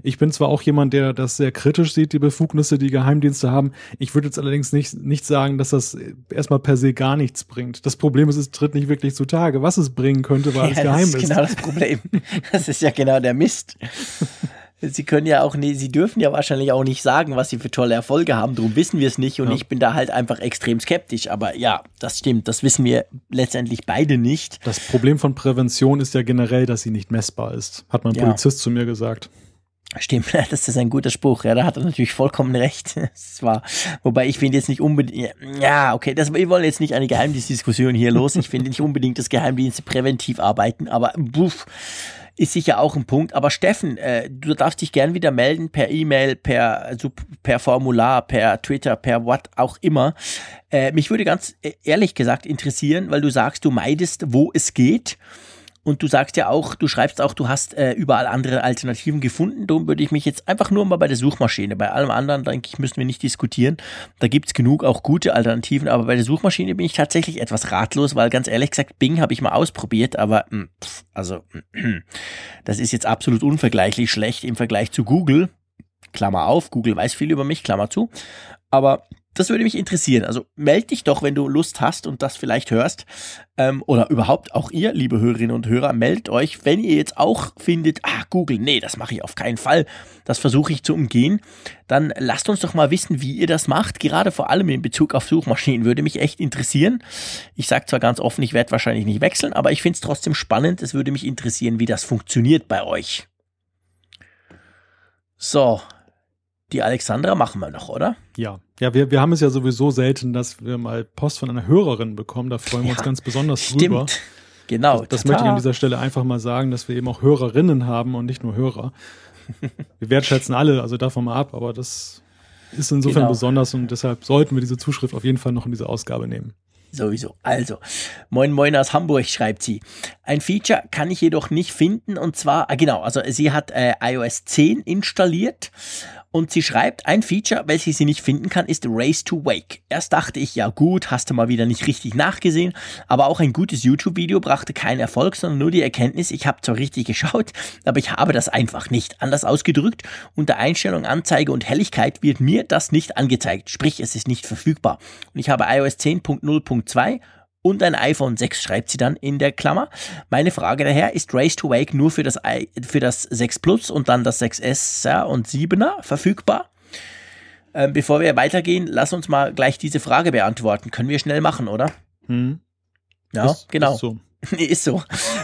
ich bin zwar auch jemand, der das sehr kritisch sieht, die Befugnisse, die Geheimdienste haben. Ich würde jetzt allerdings nicht, nicht sagen, dass das erstmal per se gar nichts bringt. Das Problem ist, es tritt nicht wirklich zutage. Was es bringen könnte, weil ja, es geheim ist. Das ist genau das Problem. Das ist ja genau der Mist. Sie können ja auch nicht, sie dürfen ja wahrscheinlich auch nicht sagen, was sie für tolle Erfolge haben. Darum wissen wir es nicht und ja. ich bin da halt einfach extrem skeptisch. Aber ja, das stimmt. Das wissen wir letztendlich beide nicht. Das Problem von Prävention ist ja generell, dass sie nicht messbar ist. Hat mein ja. Polizist zu mir gesagt. Stimmt, das ist ein guter Spruch. Ja, da hat er natürlich vollkommen recht. Das war, wobei ich finde jetzt nicht unbedingt, ja, okay, das, wir wollen jetzt nicht eine Geheimdienstdiskussion hier los. Ich finde nicht unbedingt, dass Geheimdienste präventiv arbeiten, aber buff, ist sicher auch ein Punkt. Aber Steffen, äh, du darfst dich gern wieder melden per E-Mail, per, also per Formular, per Twitter, per what auch immer. Äh, mich würde ganz äh, ehrlich gesagt interessieren, weil du sagst, du meidest, wo es geht. Und du sagst ja auch, du schreibst auch, du hast äh, überall andere Alternativen gefunden. Darum würde ich mich jetzt einfach nur mal bei der Suchmaschine, bei allem anderen, denke ich, müssen wir nicht diskutieren. Da gibt's genug auch gute Alternativen, aber bei der Suchmaschine bin ich tatsächlich etwas ratlos, weil ganz ehrlich gesagt, Bing habe ich mal ausprobiert, aber mh, pff, also mh, das ist jetzt absolut unvergleichlich schlecht im Vergleich zu Google. Klammer auf, Google weiß viel über mich, Klammer zu. Aber das würde mich interessieren. Also meld dich doch, wenn du Lust hast und das vielleicht hörst. Ähm, oder überhaupt auch ihr, liebe Hörerinnen und Hörer, meldet euch, wenn ihr jetzt auch findet, ah, Google, nee, das mache ich auf keinen Fall. Das versuche ich zu umgehen. Dann lasst uns doch mal wissen, wie ihr das macht. Gerade vor allem in Bezug auf Suchmaschinen würde mich echt interessieren. Ich sage zwar ganz offen, ich werde wahrscheinlich nicht wechseln, aber ich finde es trotzdem spannend. Es würde mich interessieren, wie das funktioniert bei euch. So, die Alexandra machen wir noch, oder? Ja. Ja, wir, wir haben es ja sowieso selten, dass wir mal Post von einer Hörerin bekommen. Da freuen wir ja, uns ganz besonders stimmt. drüber. Genau. Das, das möchte ich an dieser Stelle einfach mal sagen, dass wir eben auch Hörerinnen haben und nicht nur Hörer. wir wertschätzen alle, also davon mal ab, aber das ist insofern genau. besonders und deshalb sollten wir diese Zuschrift auf jeden Fall noch in diese Ausgabe nehmen. Sowieso. Also, Moin Moin aus Hamburg schreibt sie. Ein Feature kann ich jedoch nicht finden und zwar, ah, genau, also sie hat äh, iOS 10 installiert und sie schreibt, ein Feature, welches sie nicht finden kann, ist Race to Wake. Erst dachte ich, ja gut, hast du mal wieder nicht richtig nachgesehen, aber auch ein gutes YouTube-Video brachte keinen Erfolg, sondern nur die Erkenntnis, ich habe zwar richtig geschaut, aber ich habe das einfach nicht. Anders ausgedrückt, unter Einstellung, Anzeige und Helligkeit wird mir das nicht angezeigt, sprich es ist nicht verfügbar. Und ich habe iOS 10.0.2 und ein iPhone 6, schreibt sie dann in der Klammer. Meine Frage daher, ist Race to Wake nur für das, I, für das 6 Plus und dann das 6S und 7er verfügbar? Ähm, bevor wir weitergehen, lass uns mal gleich diese Frage beantworten. Können wir schnell machen, oder? Hm. Ja, ist, genau. Ist so. ist so.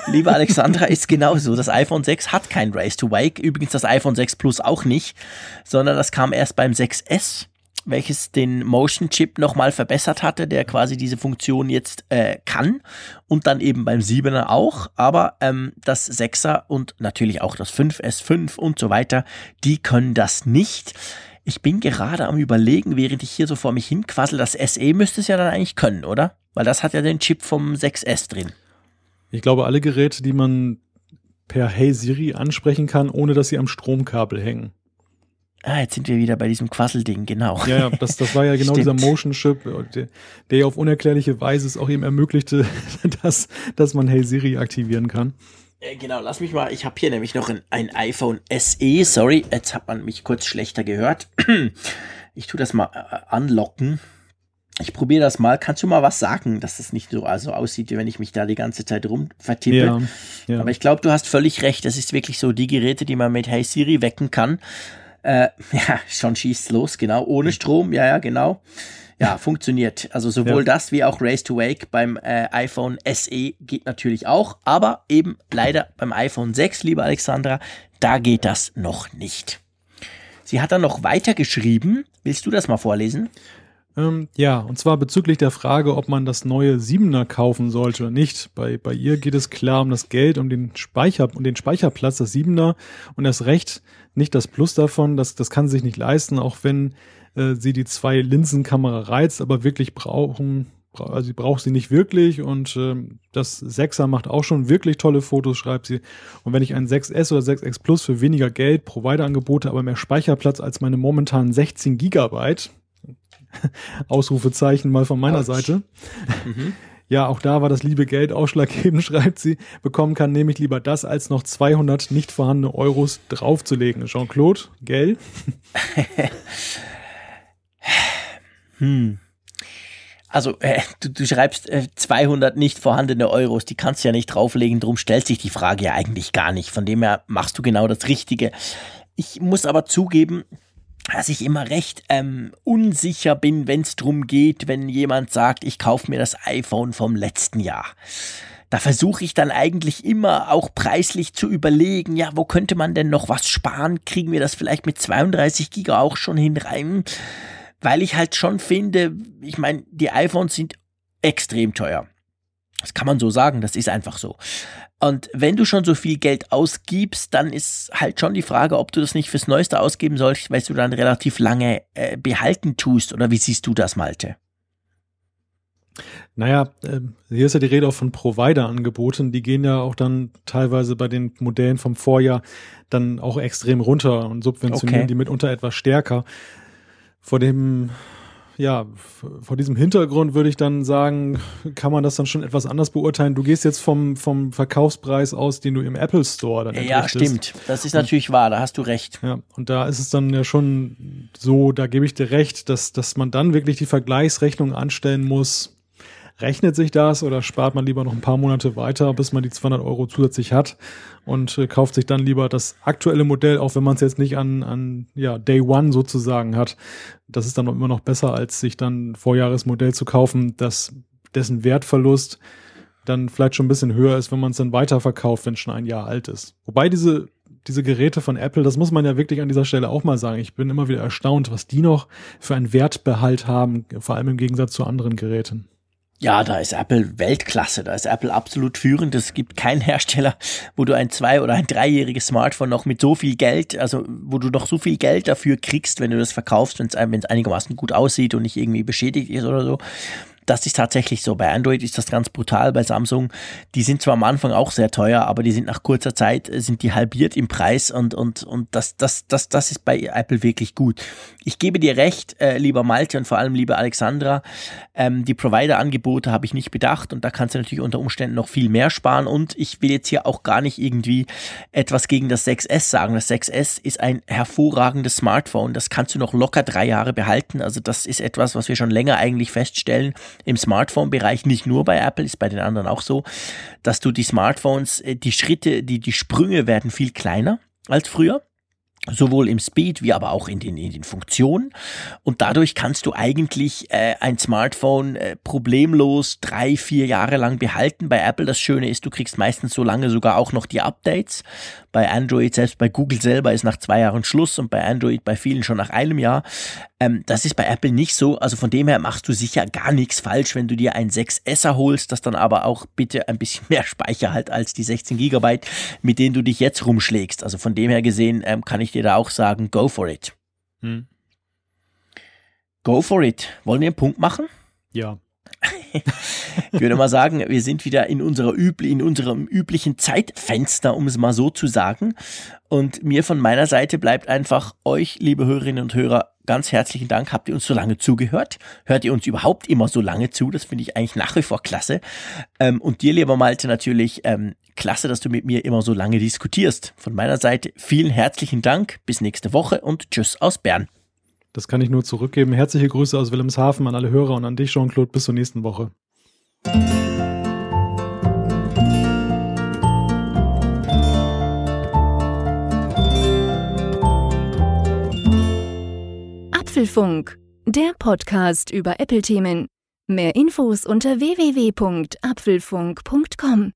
Liebe Alexandra, ist genauso. Das iPhone 6 hat kein Race to Wake. Übrigens das iPhone 6 Plus auch nicht, sondern das kam erst beim 6S welches den Motion Chip nochmal verbessert hatte, der quasi diese Funktion jetzt äh, kann und dann eben beim 7er auch, aber ähm, das 6er und natürlich auch das 5S5 und so weiter, die können das nicht. Ich bin gerade am überlegen, während ich hier so vor mich hinquassel, das SE müsste es ja dann eigentlich können, oder? Weil das hat ja den Chip vom 6S drin. Ich glaube, alle Geräte, die man per Hey Siri ansprechen kann, ohne dass sie am Stromkabel hängen. Ah, jetzt sind wir wieder bei diesem Quasselding, genau. Ja, ja, das, das war ja genau dieser Motion Chip, der, der ja auf unerklärliche Weise es auch eben ermöglichte, dass, dass man Hey Siri aktivieren kann. Äh, genau, lass mich mal, ich habe hier nämlich noch ein, ein iPhone SE, sorry, jetzt hat man mich kurz schlechter gehört. Ich tu das mal äh, anlocken. Ich probiere das mal. Kannst du mal was sagen, dass das nicht so also aussieht, wie wenn ich mich da die ganze Zeit rum vertippe? Ja, ja. Aber ich glaube, du hast völlig recht. Das ist wirklich so die Geräte, die man mit Hey Siri wecken kann. Äh, ja, schon schießt los, genau. Ohne Strom, ja, ja, genau. Ja, funktioniert. Also sowohl ja. das wie auch Race to Wake beim äh, iPhone SE geht natürlich auch, aber eben leider beim iPhone 6, liebe Alexandra, da geht das noch nicht. Sie hat dann noch weiter geschrieben. Willst du das mal vorlesen? Ähm, ja, und zwar bezüglich der Frage, ob man das neue Siebener kaufen sollte oder nicht. Bei, bei ihr geht es klar um das Geld, um den Speicher, um den Speicherplatz, das Siebener und das Recht, nicht das Plus davon. Das, das kann sie sich nicht leisten, auch wenn äh, sie die zwei Linsenkamera reizt, aber wirklich brauchen, also sie braucht sie nicht wirklich und äh, das Sechser macht auch schon wirklich tolle Fotos, schreibt sie. Und wenn ich ein 6S oder 6X Plus für weniger Geld, Provider-Angebote, aber mehr Speicherplatz als meine momentanen 16 Gigabyte, Ausrufezeichen mal von meiner Ouch. Seite. Mhm. Ja, auch da war das liebe Geld ausschlaggebend, schreibt sie. Bekommen kann nämlich lieber das, als noch 200 nicht vorhandene Euros draufzulegen. Jean-Claude, gell? hm. Also, äh, du, du schreibst äh, 200 nicht vorhandene Euros, die kannst du ja nicht drauflegen, drum stellt sich die Frage ja eigentlich gar nicht. Von dem her machst du genau das Richtige. Ich muss aber zugeben, dass ich immer recht ähm, unsicher bin, wenn es darum geht, wenn jemand sagt, ich kaufe mir das iPhone vom letzten Jahr. Da versuche ich dann eigentlich immer auch preislich zu überlegen, ja, wo könnte man denn noch was sparen? Kriegen wir das vielleicht mit 32 Giga auch schon hinein? Weil ich halt schon finde, ich meine, die iPhones sind extrem teuer. Das kann man so sagen, das ist einfach so. Und wenn du schon so viel Geld ausgibst, dann ist halt schon die Frage, ob du das nicht fürs Neueste ausgeben sollst, weil du dann relativ lange äh, behalten tust. Oder wie siehst du das, Malte? Naja, äh, hier ist ja die Rede auch von Provider-Angeboten. Die gehen ja auch dann teilweise bei den Modellen vom Vorjahr dann auch extrem runter und subventionieren okay. die mitunter etwas stärker. Vor dem ja, vor diesem Hintergrund würde ich dann sagen, kann man das dann schon etwas anders beurteilen. Du gehst jetzt vom, vom Verkaufspreis aus, den du im Apple Store dann Ja, stimmt. Das ist natürlich und, wahr, da hast du recht. Ja, und da ist es dann ja schon so, da gebe ich dir recht, dass, dass man dann wirklich die Vergleichsrechnung anstellen muss, Rechnet sich das oder spart man lieber noch ein paar Monate weiter, bis man die 200 Euro zusätzlich hat und äh, kauft sich dann lieber das aktuelle Modell, auch wenn man es jetzt nicht an, an ja, Day One sozusagen hat. Das ist dann immer noch besser, als sich dann Vorjahresmodell zu kaufen, das, dessen Wertverlust dann vielleicht schon ein bisschen höher ist, wenn man es dann weiterverkauft, wenn es schon ein Jahr alt ist. Wobei diese diese Geräte von Apple, das muss man ja wirklich an dieser Stelle auch mal sagen. Ich bin immer wieder erstaunt, was die noch für einen Wertbehalt haben, vor allem im Gegensatz zu anderen Geräten. Ja, da ist Apple Weltklasse, da ist Apple absolut führend. Es gibt keinen Hersteller, wo du ein zwei- oder ein dreijähriges Smartphone noch mit so viel Geld, also wo du noch so viel Geld dafür kriegst, wenn du das verkaufst, wenn es einigermaßen gut aussieht und nicht irgendwie beschädigt ist oder so das ist tatsächlich so. Bei Android ist das ganz brutal. Bei Samsung, die sind zwar am Anfang auch sehr teuer, aber die sind nach kurzer Zeit äh, sind die halbiert im Preis und und und das das das das ist bei Apple wirklich gut. Ich gebe dir recht, äh, lieber Malte und vor allem liebe Alexandra, ähm, die Provider-Angebote habe ich nicht bedacht und da kannst du natürlich unter Umständen noch viel mehr sparen und ich will jetzt hier auch gar nicht irgendwie etwas gegen das 6S sagen. Das 6S ist ein hervorragendes Smartphone. Das kannst du noch locker drei Jahre behalten. Also das ist etwas, was wir schon länger eigentlich feststellen im Smartphone-Bereich, nicht nur bei Apple, ist bei den anderen auch so, dass du die Smartphones, äh, die Schritte, die, die Sprünge werden viel kleiner als früher sowohl im Speed wie aber auch in den, in den Funktionen. Und dadurch kannst du eigentlich äh, ein Smartphone äh, problemlos drei, vier Jahre lang behalten. Bei Apple das Schöne ist, du kriegst meistens so lange sogar auch noch die Updates. Bei Android, selbst bei Google selber ist nach zwei Jahren Schluss und bei Android bei vielen schon nach einem Jahr. Ähm, das ist bei Apple nicht so. Also von dem her machst du sicher gar nichts falsch, wenn du dir ein 6S holst, das dann aber auch bitte ein bisschen mehr Speicher hat als die 16 Gigabyte, mit denen du dich jetzt rumschlägst. Also von dem her gesehen ähm, kann ich dir da auch sagen, go for it. Hm. Go for it. Wollen wir einen Punkt machen? Ja. Ich würde mal sagen, wir sind wieder in, unserer übli in unserem üblichen Zeitfenster, um es mal so zu sagen. Und mir von meiner Seite bleibt einfach euch, liebe Hörerinnen und Hörer, ganz herzlichen Dank. Habt ihr uns so lange zugehört? Hört ihr uns überhaupt immer so lange zu? Das finde ich eigentlich nach wie vor klasse. Ähm, und dir, lieber Malte, natürlich ähm, klasse, dass du mit mir immer so lange diskutierst. Von meiner Seite vielen herzlichen Dank. Bis nächste Woche und tschüss aus Bern. Das kann ich nur zurückgeben. Herzliche Grüße aus Wilhelmshaven an alle Hörer und an dich, Jean-Claude. Bis zur nächsten Woche. Apfelfunk, der Podcast über Apple-Themen. Mehr Infos unter www.apfelfunk.com.